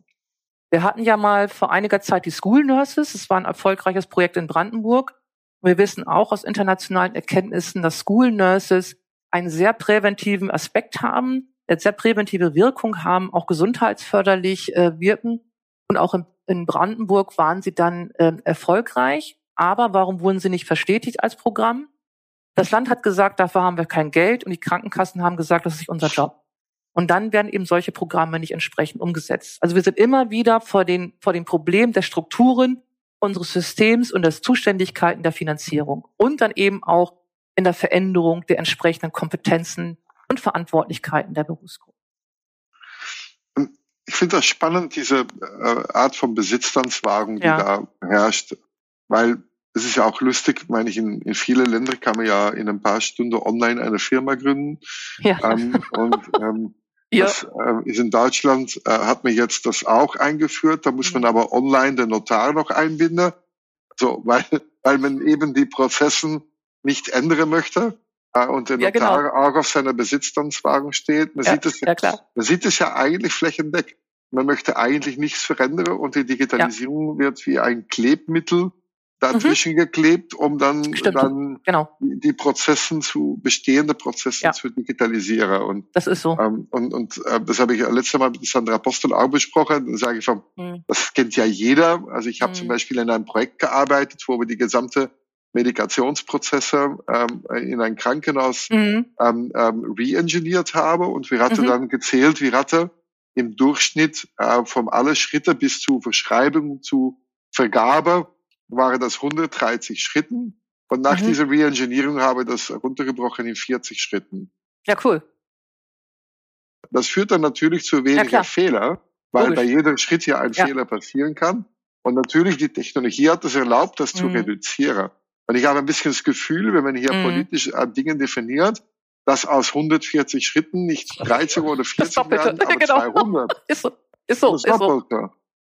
Wir hatten ja mal vor einiger Zeit die School Nurses. Es war ein erfolgreiches Projekt in Brandenburg. Wir wissen auch aus internationalen Erkenntnissen, dass School Nurses einen sehr präventiven Aspekt haben, eine sehr präventive Wirkung haben, auch gesundheitsförderlich äh, wirken. Und auch in, Brandenburg waren sie dann äh, erfolgreich. Aber warum wurden sie nicht verstetigt als Programm? Das Land hat gesagt, dafür haben wir kein Geld und die Krankenkassen haben gesagt, das ist nicht unser Job. Und dann werden eben solche Programme nicht entsprechend umgesetzt. Also wir sind immer wieder vor den, vor dem Problem der Strukturen unseres Systems und der Zuständigkeiten der Finanzierung und dann eben auch in der Veränderung der entsprechenden Kompetenzen und Verantwortlichkeiten der Berufsgruppe. Ich finde das spannend, diese äh, Art von Besitzstandswagen, die ja. da herrscht, weil es ist ja auch lustig, meine ich, in, in viele Länder kann man ja in ein paar Stunden online eine Firma gründen. Ja. Ähm, und ähm, ja. das äh, ist in Deutschland, äh, hat man jetzt das auch eingeführt, da muss man mhm. aber online den Notar noch einbinden, so, weil, weil man eben die Prozessen nicht ändern möchte äh, und der Notar ja, genau. auch auf seiner Besitzstandswagen steht. Man, ja, sieht es ja, man sieht es ja eigentlich flächendeckend. Man möchte eigentlich nichts verändern und die Digitalisierung wird wie ein Klebmittel dazwischen mhm. geklebt, um dann, dann genau. die Prozessen zu, bestehende Prozesse ja. zu digitalisieren. Und, das ist so. Ähm, und und äh, das habe ich letztes Mal mit Sandra Apostel auch besprochen. Dann sage ich von, mhm. das kennt ja jeder. Also ich habe mhm. zum Beispiel in einem Projekt gearbeitet, wo wir die gesamte Medikationsprozesse ähm, in ein Krankenhaus mhm. ähm, ähm, re-engineert habe und wir hatten mhm. dann gezählt, wie Ratte im Durchschnitt äh, von alle Schritte bis zu Verschreibung zu Vergabe waren das 130 Schritten und nach mhm. dieser Re-Engineering habe ich das runtergebrochen in 40 Schritten. Ja, cool. Das führt dann natürlich zu weniger ja, Fehler, weil Logisch. bei jedem Schritt hier ein ja. Fehler passieren kann. Und natürlich die Technologie hat es erlaubt, das zu mhm. reduzieren. Und ich habe ein bisschen das Gefühl, wenn man hier mhm. politisch äh, Dinge definiert, dass aus 140 Schritten nicht 13 oder 14 werden, aber genau. 200. Ist so. Ist so. Das ist so.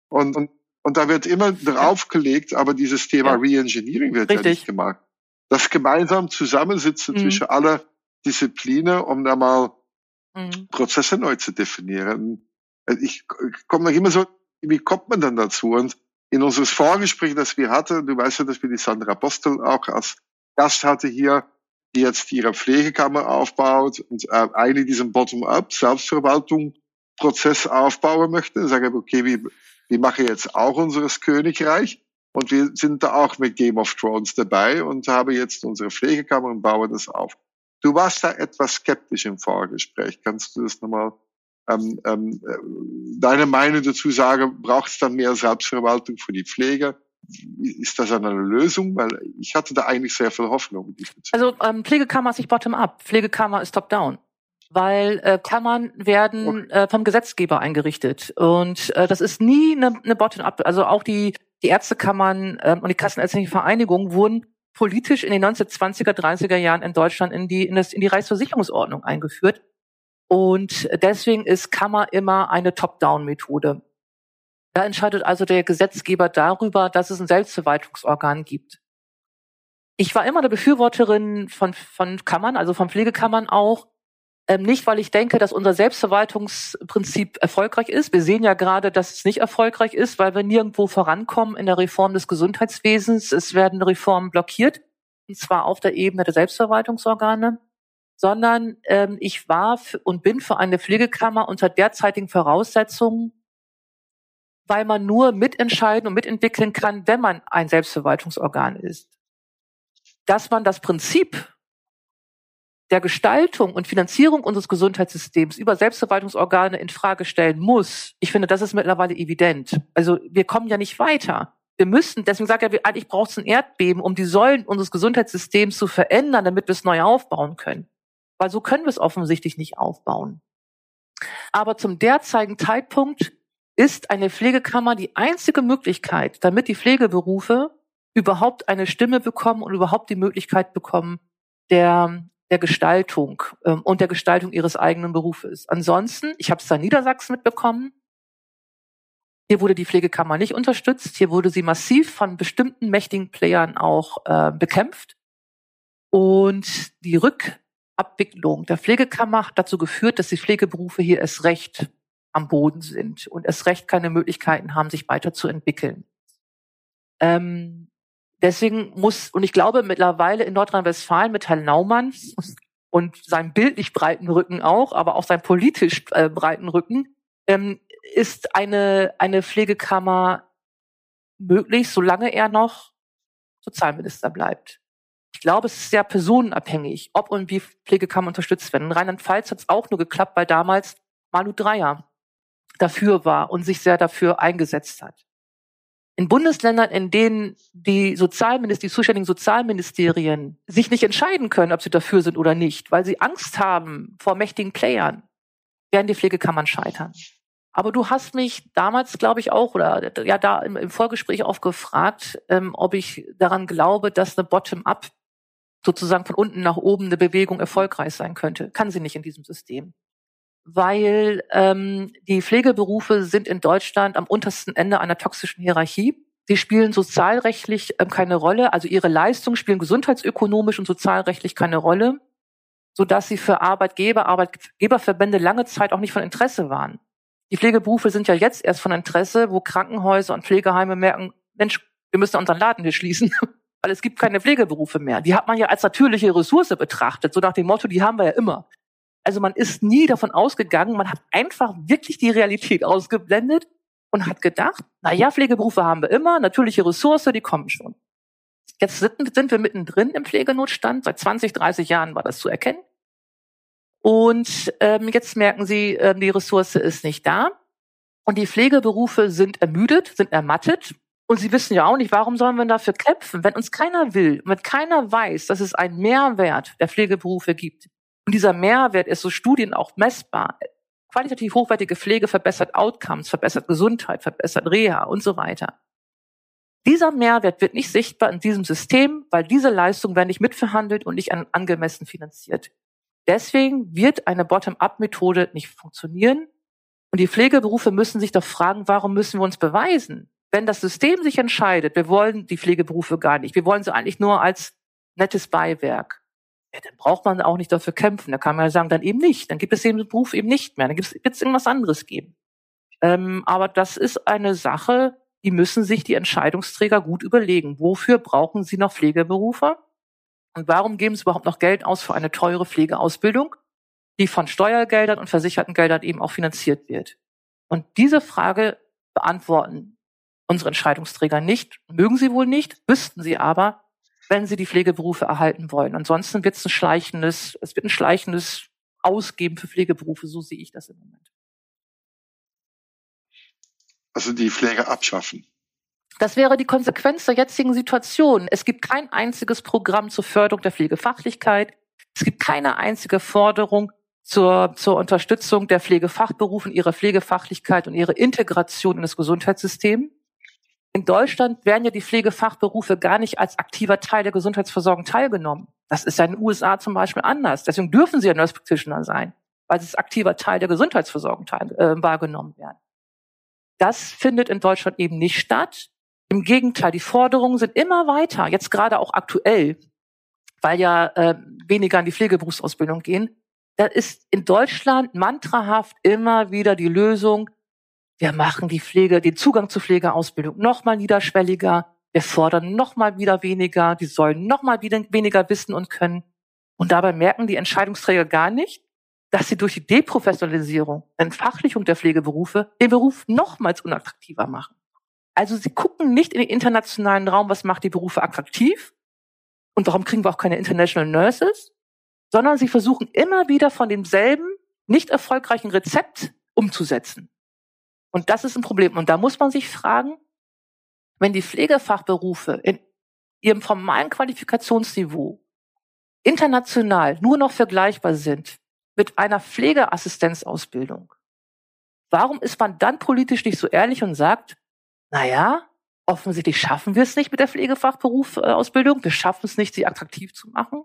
Und, und, und da wird immer draufgelegt, aber dieses Thema ja. Reengineering wird Richtig. ja nicht gemacht. Das gemeinsam Zusammensitzen mhm. zwischen aller Disziplinen, um da mal mhm. Prozesse neu zu definieren. Ich, ich komme noch immer so, wie kommt man dann dazu? Und in unseres Vorgespräch, das wir hatten, du weißt ja, dass wir die Sandra Apostel auch als Gast hatte hier, die jetzt ihre Pflegekammer aufbaut und äh, eigentlich diesen Bottom-up Selbstverwaltung Prozess aufbauen möchte. Sage ich, okay, wie, wie mache ich jetzt auch unseres Königreich? Und wir sind da auch mit Game of Thrones dabei und habe jetzt unsere Pflegekammer und baue das auf. Du warst da etwas skeptisch im Vorgespräch. Kannst du das nochmal ähm, ähm, deine Meinung dazu sagen, braucht es dann mehr Selbstverwaltung für die Pflege? Ist das eine Lösung? Weil ich hatte da eigentlich sehr viel Hoffnung. Also ähm, Pflegekammer ist nicht bottom-up, Pflegekammer ist top-down. weil äh, Kammern werden äh, vom Gesetzgeber eingerichtet und äh, das ist nie eine, eine Bottom-up. Also auch die die Ärztekammern äh, und die Kassenärztliche Vereinigung wurden politisch in den 1920er, 30er Jahren in Deutschland in die in, das, in die Reichsversicherungsordnung eingeführt und deswegen ist Kammer immer eine Top-Down-Methode. Da entscheidet also der Gesetzgeber darüber, dass es ein Selbstverwaltungsorgan gibt. Ich war immer eine Befürworterin von, von Kammern, also von Pflegekammern auch, ähm, nicht, weil ich denke, dass unser Selbstverwaltungsprinzip erfolgreich ist. Wir sehen ja gerade, dass es nicht erfolgreich ist, weil wir nirgendwo vorankommen in der Reform des Gesundheitswesens. Es werden Reformen blockiert, und zwar auf der Ebene der Selbstverwaltungsorgane. Sondern ähm, ich war und bin für eine Pflegekammer unter derzeitigen Voraussetzungen, weil man nur mitentscheiden und mitentwickeln kann, wenn man ein Selbstverwaltungsorgan ist. Dass man das Prinzip der Gestaltung und Finanzierung unseres Gesundheitssystems über Selbstverwaltungsorgane in Frage stellen muss, ich finde, das ist mittlerweile evident. Also wir kommen ja nicht weiter. Wir müssen, deswegen sage ich, eigentlich braucht es ein Erdbeben, um die Säulen unseres Gesundheitssystems zu verändern, damit wir es neu aufbauen können. Weil so können wir es offensichtlich nicht aufbauen. Aber zum derzeitigen Zeitpunkt ist eine Pflegekammer die einzige Möglichkeit, damit die Pflegeberufe überhaupt eine Stimme bekommen und überhaupt die Möglichkeit bekommen, der der Gestaltung ähm, und der Gestaltung ihres eigenen Berufes. Ansonsten, ich habe es da in Niedersachsen mitbekommen, hier wurde die Pflegekammer nicht unterstützt, hier wurde sie massiv von bestimmten mächtigen Playern auch äh, bekämpft. Und die Rückabwicklung der Pflegekammer hat dazu geführt, dass die Pflegeberufe hier erst recht am Boden sind und erst recht keine Möglichkeiten haben, sich weiterzuentwickeln. Ähm, Deswegen muss, und ich glaube mittlerweile in Nordrhein-Westfalen mit Herrn Naumann und seinem bildlich breiten Rücken auch, aber auch seinem politisch äh, breiten Rücken, ähm, ist eine, eine Pflegekammer möglich, solange er noch Sozialminister bleibt. Ich glaube, es ist sehr personenabhängig, ob und wie Pflegekammern unterstützt werden. In Rheinland-Pfalz hat es auch nur geklappt, weil damals Malu Dreyer dafür war und sich sehr dafür eingesetzt hat in Bundesländern, in denen die Sozialminister, die zuständigen Sozialministerien sich nicht entscheiden können, ob sie dafür sind oder nicht, weil sie Angst haben vor mächtigen Playern, werden die Pflegekammern scheitern. Aber du hast mich damals, glaube ich, auch, oder ja, da im, im Vorgespräch auch gefragt, ähm, ob ich daran glaube, dass eine Bottom-up sozusagen von unten nach oben eine Bewegung erfolgreich sein könnte. Kann sie nicht in diesem System weil ähm, die Pflegeberufe sind in Deutschland am untersten Ende einer toxischen Hierarchie. Sie spielen sozialrechtlich ähm, keine Rolle, also ihre Leistungen spielen gesundheitsökonomisch und sozialrechtlich keine Rolle, so dass sie für Arbeitgeber, Arbeitgeberverbände lange Zeit auch nicht von Interesse waren. Die Pflegeberufe sind ja jetzt erst von Interesse, wo Krankenhäuser und Pflegeheime merken, Mensch, wir müssen unseren Laden hier schließen, weil es gibt keine Pflegeberufe mehr. Die hat man ja als natürliche Ressource betrachtet, so nach dem Motto, die haben wir ja immer. Also man ist nie davon ausgegangen, man hat einfach wirklich die Realität ausgeblendet und hat gedacht, na ja, Pflegeberufe haben wir immer, natürliche Ressource, die kommen schon. Jetzt sind, wir mittendrin im Pflegenotstand. Seit 20, 30 Jahren war das zu erkennen. Und ähm, jetzt merken Sie, ähm, die Ressource ist nicht da. Und die Pflegeberufe sind ermüdet, sind ermattet. Und sie wissen ja auch nicht, warum sollen wir dafür kämpfen, wenn uns keiner will, wenn keiner weiß, dass es einen Mehrwert der Pflegeberufe gibt, und dieser Mehrwert ist so Studien auch messbar. Qualitativ hochwertige Pflege verbessert Outcomes, verbessert Gesundheit, verbessert Reha und so weiter. Dieser Mehrwert wird nicht sichtbar in diesem System, weil diese Leistungen werden nicht mitverhandelt und nicht an, angemessen finanziert. Deswegen wird eine Bottom-up-Methode nicht funktionieren. Und die Pflegeberufe müssen sich doch fragen, warum müssen wir uns beweisen? Wenn das System sich entscheidet, wir wollen die Pflegeberufe gar nicht, wir wollen sie eigentlich nur als nettes Beiwerk ja, dann braucht man auch nicht dafür kämpfen. Da kann man ja sagen, dann eben nicht. Dann gibt es den Beruf eben nicht mehr. Dann wird es irgendwas anderes geben. Ähm, aber das ist eine Sache, die müssen sich die Entscheidungsträger gut überlegen. Wofür brauchen sie noch Pflegeberufe? Und warum geben sie überhaupt noch Geld aus für eine teure Pflegeausbildung, die von Steuergeldern und versicherten Geldern eben auch finanziert wird? Und diese Frage beantworten unsere Entscheidungsträger nicht, mögen sie wohl nicht, wüssten sie aber, wenn sie die Pflegeberufe erhalten wollen. Ansonsten wird es ein schleichendes, es wird ein schleichendes Ausgeben für Pflegeberufe, so sehe ich das im Moment. Also die Pflege abschaffen. Das wäre die Konsequenz der jetzigen Situation. Es gibt kein einziges Programm zur Förderung der Pflegefachlichkeit. Es gibt keine einzige Forderung zur, zur Unterstützung der Pflegefachberufe, ihrer Pflegefachlichkeit und ihre Integration in das Gesundheitssystem. In Deutschland werden ja die Pflegefachberufe gar nicht als aktiver Teil der Gesundheitsversorgung teilgenommen. Das ist ja in den USA zum Beispiel anders. Deswegen dürfen sie ja Nurse Practitioner sein, weil sie als aktiver Teil der Gesundheitsversorgung teil, äh, wahrgenommen werden. Das findet in Deutschland eben nicht statt. Im Gegenteil, die Forderungen sind immer weiter, jetzt gerade auch aktuell, weil ja äh, weniger in die Pflegeberufsausbildung gehen. Da ist in Deutschland mantrahaft immer wieder die Lösung, wir machen die Pflege, den Zugang zur Pflegeausbildung noch mal niederschwelliger, wir fordern noch mal wieder weniger, die sollen noch mal wieder weniger wissen und können. Und dabei merken die Entscheidungsträger gar nicht, dass sie durch die Deprofessionalisierung, Entfachlichung der Pflegeberufe den Beruf nochmals unattraktiver machen. Also sie gucken nicht in den internationalen Raum, was macht die Berufe attraktiv und warum kriegen wir auch keine International Nurses, sondern sie versuchen immer wieder von demselben nicht erfolgreichen Rezept umzusetzen. Und das ist ein Problem. Und da muss man sich fragen, wenn die Pflegefachberufe in ihrem formalen Qualifikationsniveau international nur noch vergleichbar sind mit einer Pflegeassistenzausbildung, warum ist man dann politisch nicht so ehrlich und sagt, naja, offensichtlich schaffen wir es nicht mit der Pflegefachberufausbildung, wir schaffen es nicht, sie attraktiv zu machen,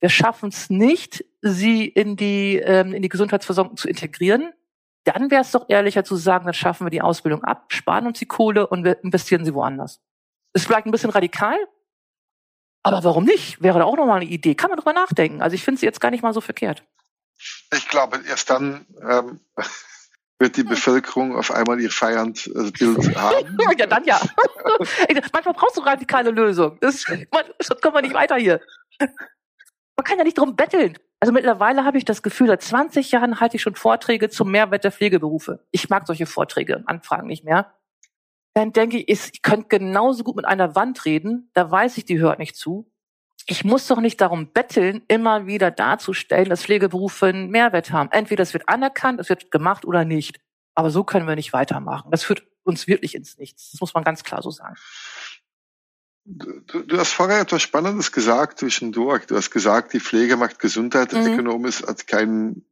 wir schaffen es nicht, sie in die, ähm, in die Gesundheitsversorgung zu integrieren, dann wäre es doch ehrlicher zu sagen, dann schaffen wir die Ausbildung ab, sparen uns die Kohle und wir investieren sie woanders. Ist vielleicht ein bisschen radikal, aber warum nicht? Wäre da auch nochmal eine Idee. Kann man drüber nachdenken. Also ich finde sie jetzt gar nicht mal so verkehrt. Ich glaube, erst dann ähm, wird die Bevölkerung auf einmal ihr feiernd äh, Bild haben. ja, dann ja. Manchmal brauchst du radikale Lösungen. Das, man, das kommen wir nicht weiter hier. Man kann ja nicht drum betteln. Also mittlerweile habe ich das Gefühl, seit 20 Jahren halte ich schon Vorträge zum Mehrwert der Pflegeberufe. Ich mag solche Vorträge und Anfragen nicht mehr. Dann denke ich, ich könnte genauso gut mit einer Wand reden, da weiß ich, die hört nicht zu ich muss doch nicht darum betteln, immer wieder darzustellen, dass Pflegeberufe einen Mehrwert haben. Entweder es wird anerkannt, es wird gemacht oder nicht. Aber so können wir nicht weitermachen. Das führt uns wirklich ins Nichts. Das muss man ganz klar so sagen. Du, du hast vorher etwas Spannendes gesagt zwischendurch. Du hast gesagt, die Pflege macht Gesundheit mhm. ökonomisch als kein,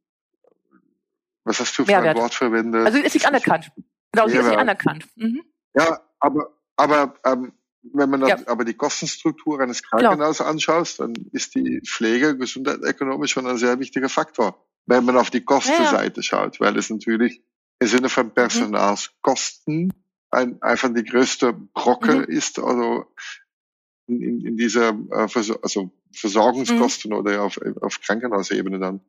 was hast du für Mehrwert. ein Wort verwendet? Also ist nicht anerkannt. Genau, sie ist nicht anerkannt. Mhm. Ja, aber, aber ähm, wenn man ja. aber die Kostenstruktur eines Krankenhauses Klar. anschaut, dann ist die Pflege gesundheitsökonomisch schon ein sehr wichtiger Faktor, wenn man auf die Kostenseite ja. schaut, weil es natürlich im Sinne von mhm. Personalskosten ein, einfach die größte Brocke mhm. ist, also in, in, dieser äh, also Versorgungskosten mhm. oder auf, auf Krankenhausebene dann.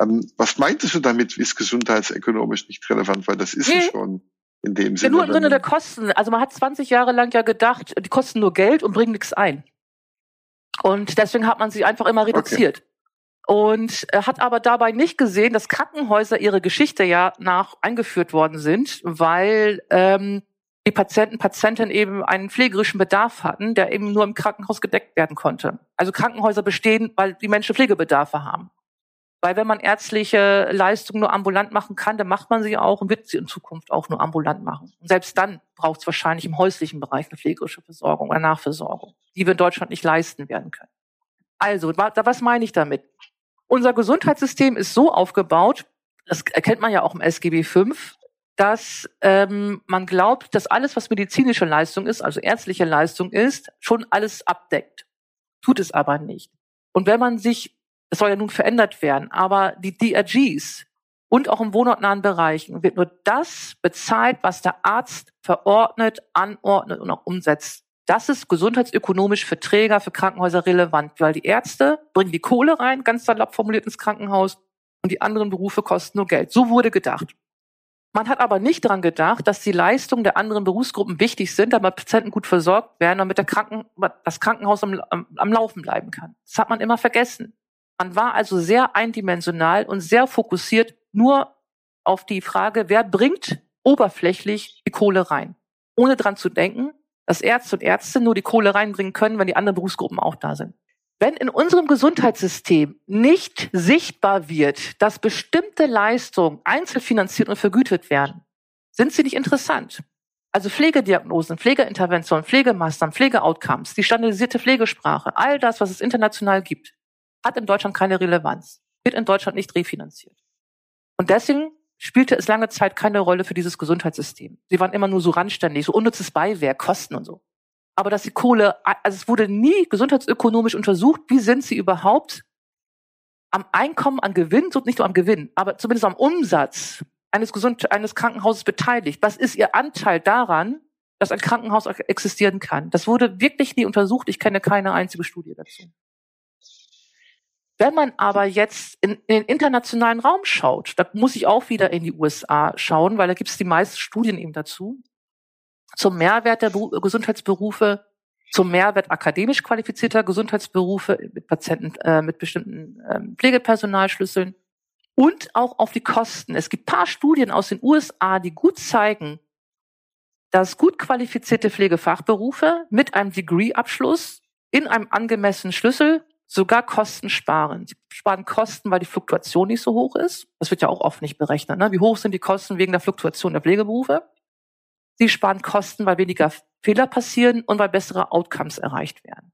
Ähm, was meintest du damit, ist gesundheitsökonomisch nicht relevant, weil das ist mhm. es schon in dem Sinne. Ja, nur im Sinne der Kosten. Also man hat 20 Jahre lang ja gedacht, die kosten nur Geld und bringen nichts ein. Und deswegen hat man sie einfach immer reduziert. Okay. Und hat aber dabei nicht gesehen, dass Krankenhäuser ihre Geschichte ja nach eingeführt worden sind, weil ähm, die Patienten, Patientinnen eben einen pflegerischen Bedarf hatten, der eben nur im Krankenhaus gedeckt werden konnte. Also Krankenhäuser bestehen, weil die Menschen Pflegebedarfe haben. Weil wenn man ärztliche Leistungen nur ambulant machen kann, dann macht man sie auch und wird sie in Zukunft auch nur ambulant machen. Und selbst dann braucht es wahrscheinlich im häuslichen Bereich eine pflegerische Versorgung oder Nachversorgung, die wir in Deutschland nicht leisten werden können. Also, was meine ich damit? Unser Gesundheitssystem ist so aufgebaut, das erkennt man ja auch im SGB V, dass ähm, man glaubt, dass alles, was medizinische Leistung ist, also ärztliche Leistung ist, schon alles abdeckt. Tut es aber nicht. Und wenn man sich es soll ja nun verändert werden, aber die DRGs und auch im wohnortnahen Bereichen wird nur das bezahlt, was der Arzt verordnet, anordnet und auch umsetzt. Das ist gesundheitsökonomisch für Träger, für Krankenhäuser relevant, weil die Ärzte bringen die Kohle rein, ganz salopp formuliert ins Krankenhaus, und die anderen Berufe kosten nur Geld. So wurde gedacht. Man hat aber nicht daran gedacht, dass die Leistungen der anderen Berufsgruppen wichtig sind, damit Patienten gut versorgt werden, damit der Kranken, das Krankenhaus am, am, am Laufen bleiben kann. Das hat man immer vergessen. Man war also sehr eindimensional und sehr fokussiert nur auf die Frage, wer bringt oberflächlich die Kohle rein, ohne dran zu denken, dass Ärzte und Ärzte nur die Kohle reinbringen können, wenn die anderen Berufsgruppen auch da sind. Wenn in unserem Gesundheitssystem nicht sichtbar wird, dass bestimmte Leistungen einzelfinanziert und vergütet werden, sind sie nicht interessant. Also Pflegediagnosen, Pflegeinterventionen, Pflegemaßnahmen, Pflegeoutcomes, die standardisierte Pflegesprache, all das, was es international gibt, hat in Deutschland keine Relevanz. wird in Deutschland nicht refinanziert. Und deswegen spielte es lange Zeit keine Rolle für dieses Gesundheitssystem. Sie waren immer nur so randständig, so unnützes Beiwerk, Kosten und so. Aber dass die Kohle, also es wurde nie gesundheitsökonomisch untersucht, wie sind sie überhaupt am Einkommen, an Gewinn, nicht nur am Gewinn, aber zumindest am Umsatz eines, Gesund eines Krankenhauses beteiligt. Was ist ihr Anteil daran, dass ein Krankenhaus existieren kann? Das wurde wirklich nie untersucht. Ich kenne keine einzige Studie dazu. Wenn man aber jetzt in, in, den internationalen Raum schaut, da muss ich auch wieder in die USA schauen, weil da gibt es die meisten Studien eben dazu, zum Mehrwert der Gesundheitsberufe, zum Mehrwert akademisch qualifizierter Gesundheitsberufe mit Patienten, äh, mit bestimmten ähm, Pflegepersonalschlüsseln und auch auf die Kosten. Es gibt paar Studien aus den USA, die gut zeigen, dass gut qualifizierte Pflegefachberufe mit einem Degree-Abschluss in einem angemessenen Schlüssel sogar Kosten sparen. Sie sparen Kosten, weil die Fluktuation nicht so hoch ist. Das wird ja auch oft nicht berechnet. Ne? Wie hoch sind die Kosten wegen der Fluktuation der Pflegeberufe? Sie sparen Kosten, weil weniger Fehler passieren und weil bessere Outcomes erreicht werden.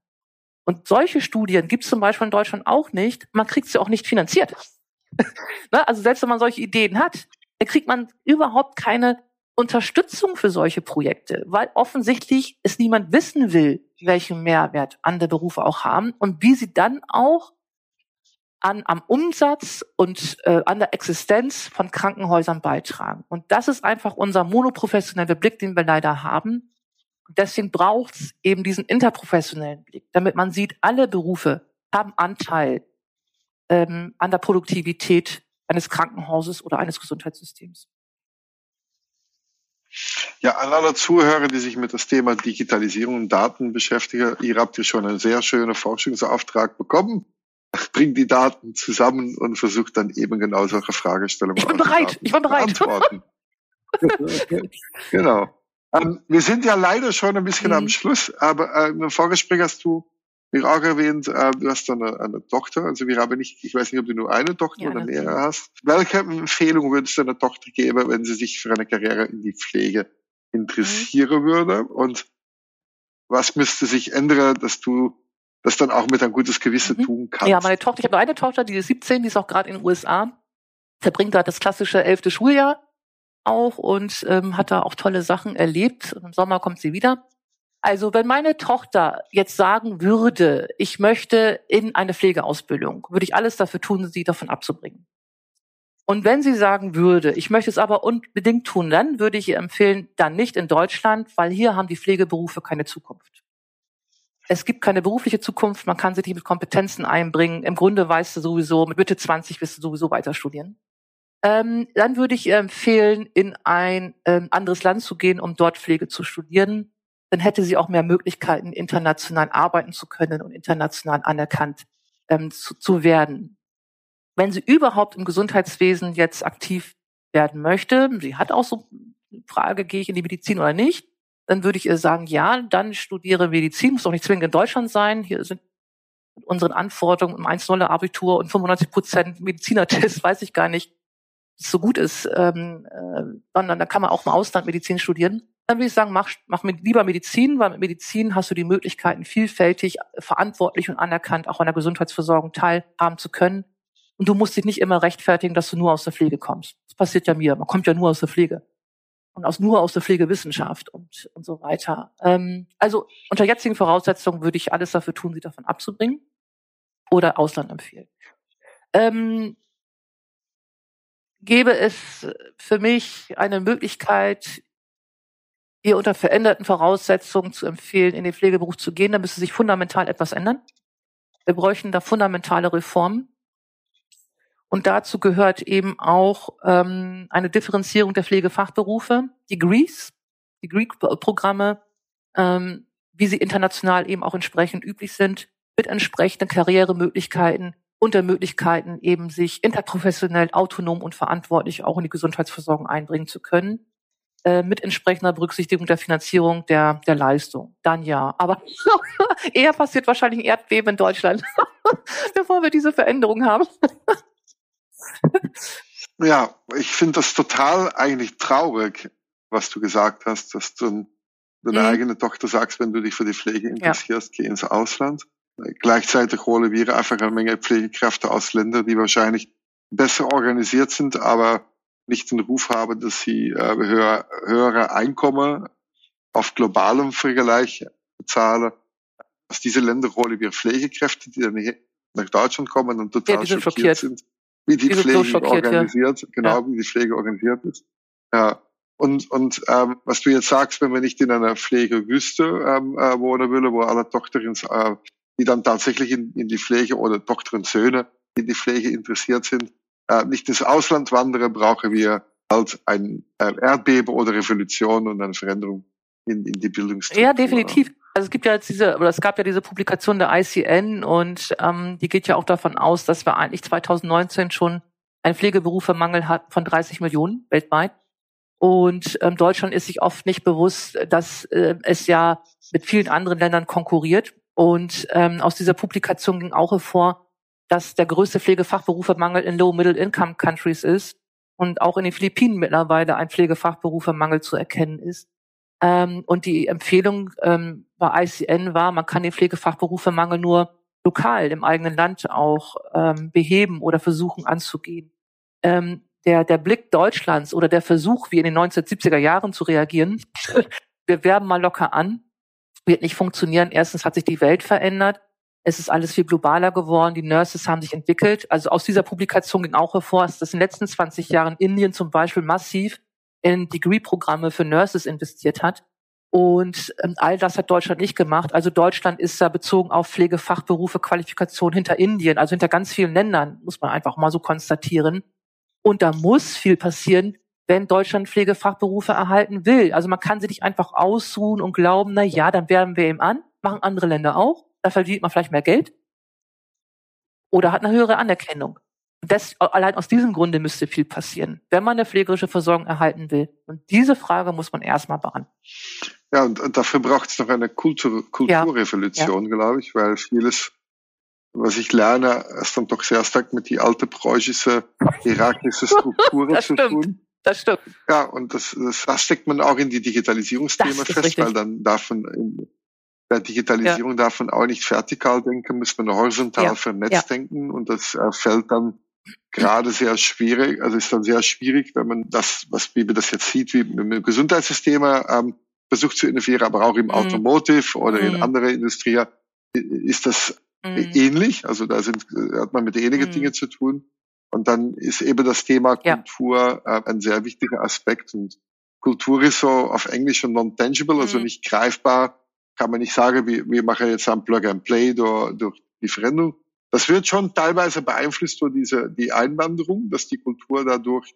Und solche Studien gibt es zum Beispiel in Deutschland auch nicht. Man kriegt sie auch nicht finanziert. ne? Also selbst wenn man solche Ideen hat, kriegt man überhaupt keine Unterstützung für solche Projekte, weil offensichtlich es niemand wissen will, welchen Mehrwert andere Berufe auch haben und wie sie dann auch an, am Umsatz und äh, an der Existenz von Krankenhäusern beitragen. Und das ist einfach unser monoprofessioneller Blick, den wir leider haben. Deswegen braucht es eben diesen interprofessionellen Blick, damit man sieht, alle Berufe haben Anteil ähm, an der Produktivität eines Krankenhauses oder eines Gesundheitssystems. Ja, an alle Zuhörer, die sich mit das Thema Digitalisierung und Daten beschäftigen, ihr habt ja schon einen sehr schönen Forschungsauftrag bekommen. Bringt die Daten zusammen und versucht dann eben genau solche Fragestellungen Ich bin bereit, ich bin bereit. genau. Ähm, wir sind ja leider schon ein bisschen mhm. am Schluss, aber äh, im Vorgespräch hast du mir auch erwähnt, äh, du hast eine, eine Tochter, also wir haben nicht, ich weiß nicht, ob du nur eine Tochter ja, oder mehrere hast. Welche Empfehlung würdest du deiner Tochter geben, wenn sie sich für eine Karriere in die Pflege interessieren mhm. würde? Und was müsste sich ändern, dass du das dann auch mit ein gutes Gewissen mhm. tun kannst? Ja, meine Tochter, ich habe eine Tochter, die ist 17, die ist auch gerade in den USA, verbringt da das klassische elfte Schuljahr auch und ähm, hat da auch tolle Sachen erlebt. Und Im Sommer kommt sie wieder. Also wenn meine Tochter jetzt sagen würde, ich möchte in eine Pflegeausbildung, würde ich alles dafür tun, sie davon abzubringen. Und wenn sie sagen würde, ich möchte es aber unbedingt tun, dann würde ich ihr empfehlen, dann nicht in Deutschland, weil hier haben die Pflegeberufe keine Zukunft. Es gibt keine berufliche Zukunft, man kann sich nicht mit Kompetenzen einbringen. Im Grunde weißt du sowieso, mit Mitte 20 wirst du sowieso weiter studieren. Ähm, dann würde ich empfehlen, in ein ähm, anderes Land zu gehen, um dort Pflege zu studieren dann hätte sie auch mehr Möglichkeiten, international arbeiten zu können und international anerkannt ähm, zu, zu werden. Wenn sie überhaupt im Gesundheitswesen jetzt aktiv werden möchte, sie hat auch so eine Frage, gehe ich in die Medizin oder nicht, dann würde ich ihr sagen, ja, dann studiere Medizin, muss doch nicht zwingend in Deutschland sein. Hier sind unseren Anforderungen um 1-0 Abitur und 95 Prozent Medizinertest, weiß ich gar nicht, so gut ist, ähm, äh, sondern da kann man auch im Ausland Medizin studieren dann würde ich sagen, mach, mach mit lieber Medizin, weil mit Medizin hast du die Möglichkeiten, vielfältig, verantwortlich und anerkannt auch an der Gesundheitsversorgung teilhaben zu können. Und du musst dich nicht immer rechtfertigen, dass du nur aus der Pflege kommst. Das passiert ja mir. Man kommt ja nur aus der Pflege. Und aus, nur aus der Pflegewissenschaft und, und so weiter. Ähm, also unter jetzigen Voraussetzungen würde ich alles dafür tun, sie davon abzubringen oder Ausland empfehlen. Ähm, gäbe es für mich eine Möglichkeit, ihr unter veränderten Voraussetzungen zu empfehlen, in den Pflegeberuf zu gehen, dann müsste sich fundamental etwas ändern. Wir bräuchten da fundamentale Reformen. Und dazu gehört eben auch ähm, eine Differenzierung der Pflegefachberufe, Degrees, Degree-Programme, ähm, wie sie international eben auch entsprechend üblich sind, mit entsprechenden Karrieremöglichkeiten und der Möglichkeiten eben sich interprofessionell, autonom und verantwortlich auch in die Gesundheitsversorgung einbringen zu können. Äh, mit entsprechender Berücksichtigung der Finanzierung der, der Leistung. Dann ja. Aber eher passiert wahrscheinlich ein Erdbeben in Deutschland, bevor wir diese Veränderung haben. Ja, ich finde das total eigentlich traurig, was du gesagt hast, dass du deine mhm. eigene Tochter sagst, wenn du dich für die Pflege interessierst, ja. geh ins Ausland. Gleichzeitig holen wir einfach eine Menge Pflegekräfte aus Ländern, die wahrscheinlich besser organisiert sind, aber nicht den Ruf haben, dass sie äh, höher, höhere Einkommen auf globalem Vergleich zahlen. Aus diese Länder holen wir Pflegekräfte, die dann nach Deutschland kommen und total ja, schockiert sind, wie die, die Pflege so organisiert, ja. genau ja. wie die Pflege organisiert ist. Ja. Und, und ähm, was du jetzt sagst, wenn man nicht in einer Pflegewüste ähm, äh, wohnen will, wo alle Tochter äh, die dann tatsächlich in, in die Pflege oder Tochter und Söhne in die Pflege interessiert sind, äh, nicht ins Ausland wandern, brauchen wir halt ein äh, Erdbeben oder Revolution und eine Veränderung in, in die Bildungsstruktur. Ja, definitiv. Also es gibt ja jetzt diese, oder es gab ja diese Publikation der ICN und ähm, die geht ja auch davon aus, dass wir eigentlich 2019 schon einen Pflegeberufemangel hat von 30 Millionen weltweit. Und ähm, Deutschland ist sich oft nicht bewusst, dass äh, es ja mit vielen anderen Ländern konkurriert. Und ähm, aus dieser Publikation ging auch hervor, dass der größte Pflegefachberufemangel in Low-Middle-Income-Countries ist und auch in den Philippinen mittlerweile ein Pflegefachberufemangel zu erkennen ist. Ähm, und die Empfehlung ähm, bei ICN war, man kann den Pflegefachberufemangel nur lokal im eigenen Land auch ähm, beheben oder versuchen anzugehen. Ähm, der, der Blick Deutschlands oder der Versuch, wie in den 1970er Jahren zu reagieren, wir werben mal locker an, wird nicht funktionieren. Erstens hat sich die Welt verändert. Es ist alles viel globaler geworden. Die Nurses haben sich entwickelt. Also aus dieser Publikation ging auch hervor, dass in den letzten 20 Jahren Indien zum Beispiel massiv in Degree-Programme für Nurses investiert hat. Und ähm, all das hat Deutschland nicht gemacht. Also Deutschland ist da bezogen auf Pflegefachberufe, Qualifikation hinter Indien, also hinter ganz vielen Ländern, muss man einfach mal so konstatieren. Und da muss viel passieren, wenn Deutschland Pflegefachberufe erhalten will. Also man kann sie nicht einfach ausruhen und glauben, na ja, dann werben wir ihm an, machen andere Länder auch, da verdient man vielleicht mehr Geld oder hat eine höhere Anerkennung. Das, allein aus diesem Grunde müsste viel passieren, wenn man eine pflegerische Versorgung erhalten will. Und diese Frage muss man erstmal beantworten. Ja, und, und dafür braucht es noch eine Kultur, Kulturrevolution, ja. glaube ich, weil vieles was ich lerne, ist dann doch sehr stark mit die alte preußische, hierarchische Strukturen zu tun. Das stimmt. Ja, und das, das, das steckt man auch in die Digitalisierungsthema fest, richtig. weil dann darf man in der Digitalisierung ja. darf man auch nicht vertikal denken, muss man horizontal ja. vernetzt ja. denken und das äh, fällt dann gerade sehr schwierig, also ist dann sehr schwierig, wenn man das, was wie man das jetzt sieht, wie im Gesundheitssystem ähm, versucht zu innovieren, aber auch im mhm. Automotive oder mhm. in andere Industrie ist das mhm. ähnlich. Also da sind, hat man mit ähnlichen mhm. Dingen zu tun. Und dann ist eben das Thema Kultur ja. äh, ein sehr wichtiger Aspekt. Und Kultur ist so auf Englisch schon non-tangible, also mhm. nicht greifbar. Kann man nicht sagen, wir, wir machen jetzt ein Plug and Play durch, durch die Veränderung. Das wird schon teilweise beeinflusst durch diese, die Einwanderung, dass die Kultur dadurch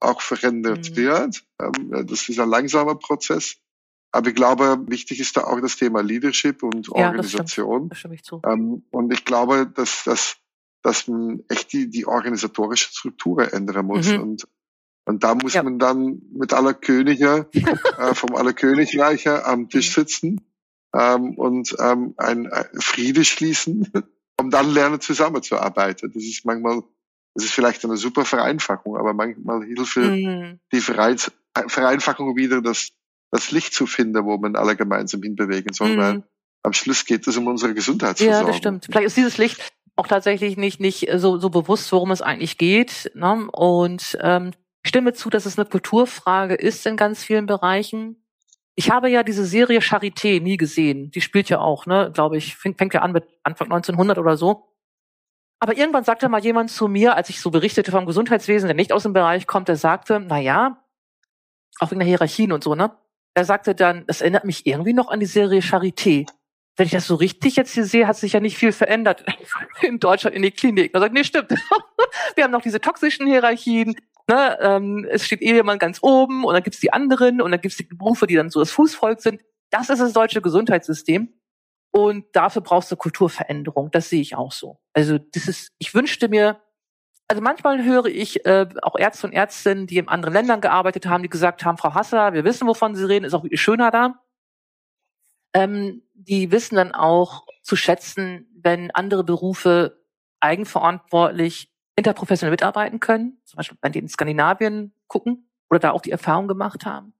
auch verändert mhm. wird. Ähm, das ist ein langsamer Prozess. Aber ich glaube, wichtig ist da auch das Thema Leadership und ja, Organisation. Das stimmt. Das stimme ich zu. Ähm, und ich glaube, dass, dass, dass man echt die, die organisatorische Struktur ändern muss. Mhm. Und, und da muss ja. man dann mit aller Könige, äh, vom aller Königreiche am Tisch mhm. sitzen ähm, und ähm, ein, ein Friede schließen, um dann lernen zusammenzuarbeiten. Das ist manchmal, das ist vielleicht eine super Vereinfachung, aber manchmal hilft mhm. die Vereinfachung wieder, dass das Licht zu finden, wo man alle gemeinsam hinbewegen soll, mhm. weil am Schluss geht es um unsere Gesundheitsversorgung. Ja, das stimmt. Vielleicht ist dieses Licht auch tatsächlich nicht, nicht so, so bewusst, worum es eigentlich geht. Ne? Und ähm, ich stimme zu, dass es eine Kulturfrage ist in ganz vielen Bereichen. Ich habe ja diese Serie Charité nie gesehen. Die spielt ja auch, ne, glaube ich, fängt, ja an mit Anfang 1900 oder so. Aber irgendwann sagte mal jemand zu mir, als ich so berichtete vom Gesundheitswesen, der nicht aus dem Bereich kommt, der sagte, na ja, auch wegen der Hierarchien und so, ne? Er sagte dann, das erinnert mich irgendwie noch an die Serie Charité. Wenn ich das so richtig jetzt hier sehe, hat sich ja nicht viel verändert in Deutschland in die Klinik. Er sagt, nee, stimmt. Wir haben noch diese toxischen Hierarchien. Ne? Ähm, es steht Ehemann ganz oben und dann gibt's die anderen und dann gibt's die Berufe, die dann so das Fußvolk sind. Das ist das deutsche Gesundheitssystem. Und dafür brauchst du Kulturveränderung. Das sehe ich auch so. Also das ist, ich wünschte mir, also manchmal höre ich äh, auch Ärzte und Ärztinnen, die in anderen Ländern gearbeitet haben, die gesagt haben, Frau Hasser, wir wissen, wovon Sie reden, ist auch schöner da. Ähm, die wissen dann auch zu schätzen, wenn andere Berufe eigenverantwortlich interprofessionell mitarbeiten können, zum Beispiel bei denen Skandinavien gucken oder da auch die Erfahrung gemacht haben.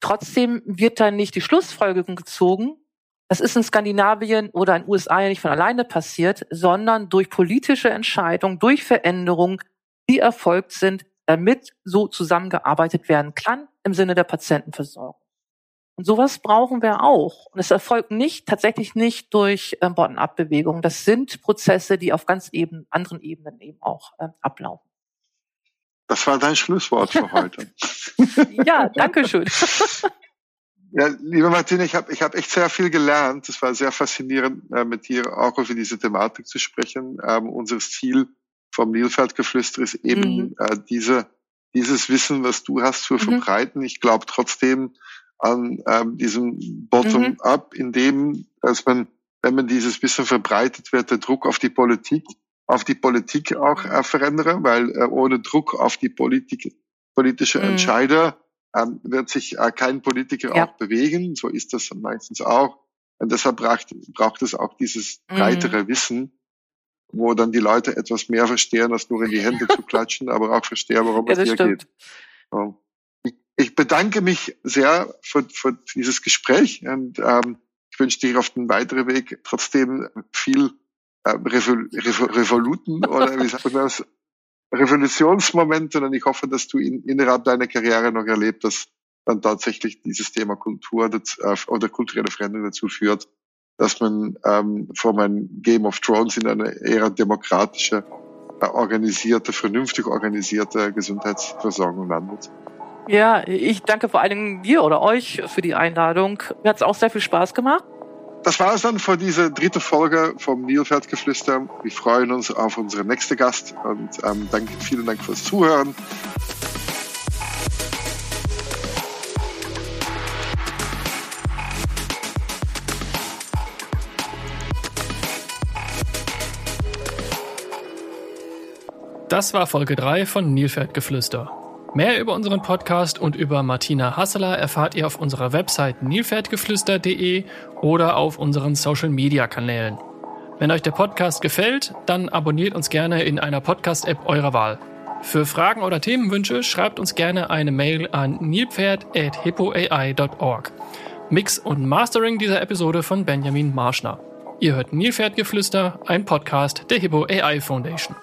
Trotzdem wird dann nicht die Schlussfolgerung gezogen, Das ist in Skandinavien oder in den USA ja nicht von alleine passiert, sondern durch politische Entscheidungen, durch Veränderungen, die erfolgt sind, damit so zusammengearbeitet werden kann im Sinne der Patientenversorgung. Und sowas brauchen wir auch. Und es erfolgt nicht, tatsächlich nicht durch äh, Bottom-up-Bewegungen. Das sind Prozesse, die auf ganz eben, anderen Ebenen eben auch äh, ablaufen. Das war dein Schlusswort für heute. ja, danke schön. Ja, liebe Martina, ich habe ich hab echt sehr viel gelernt. Es war sehr faszinierend, äh, mit dir auch über diese Thematik zu sprechen. Ähm, unser Ziel vom Nilfeldgeflüster ist eben mhm. äh, diese, dieses Wissen, was du hast, zu mhm. verbreiten. Ich glaube trotzdem an ähm, diesem Bottom-up, mhm. in dem, dass man, wenn man dieses Wissen verbreitet wird, der Druck auf die Politik, auf die Politik auch äh, verändern, weil äh, ohne Druck auf die Politik, politische mhm. Entscheider ähm, wird sich äh, kein Politiker ja. auch bewegen. So ist das meistens auch. Und deshalb braucht, braucht es auch dieses mhm. breitere mhm. Wissen, wo dann die Leute etwas mehr verstehen, als nur in die Hände zu klatschen, aber auch verstehen, worum ja, es hier stimmt. geht. So. Ich, bedanke mich sehr für, für dieses Gespräch und ähm, ich wünsche dir auf den weiteren Weg trotzdem viel äh, Revol Revol Revoluten oder wie sagt man das, Revolutionsmomente und ich hoffe, dass du in, innerhalb deiner Karriere noch erlebt, dass dann tatsächlich dieses Thema Kultur das, äh, oder kulturelle Veränderung dazu führt, dass man ähm, von einem Game of Thrones in eine eher demokratische, äh, organisierte, vernünftig organisierte Gesundheitsversorgung landet. Ja, ich danke vor allen Dingen dir oder euch für die Einladung. Mir hat es auch sehr viel Spaß gemacht das war es dann für diese dritte Folge vom Nilfeldgeflüster. Wir freuen uns auf unseren nächsten Gast und ähm, danke, vielen Dank fürs Zuhören. Das war Folge 3 von Nilfeldgeflüster. Mehr über unseren Podcast und über Martina Hasseler erfahrt ihr auf unserer Website nilpferdgeflüster.de oder auf unseren Social Media Kanälen. Wenn euch der Podcast gefällt, dann abonniert uns gerne in einer Podcast-App eurer Wahl. Für Fragen oder Themenwünsche schreibt uns gerne eine Mail an nilpferd.hippoai.org. Mix und Mastering dieser Episode von Benjamin Marschner. Ihr hört Nilpferdgeflüster, ein Podcast der Hippo AI Foundation.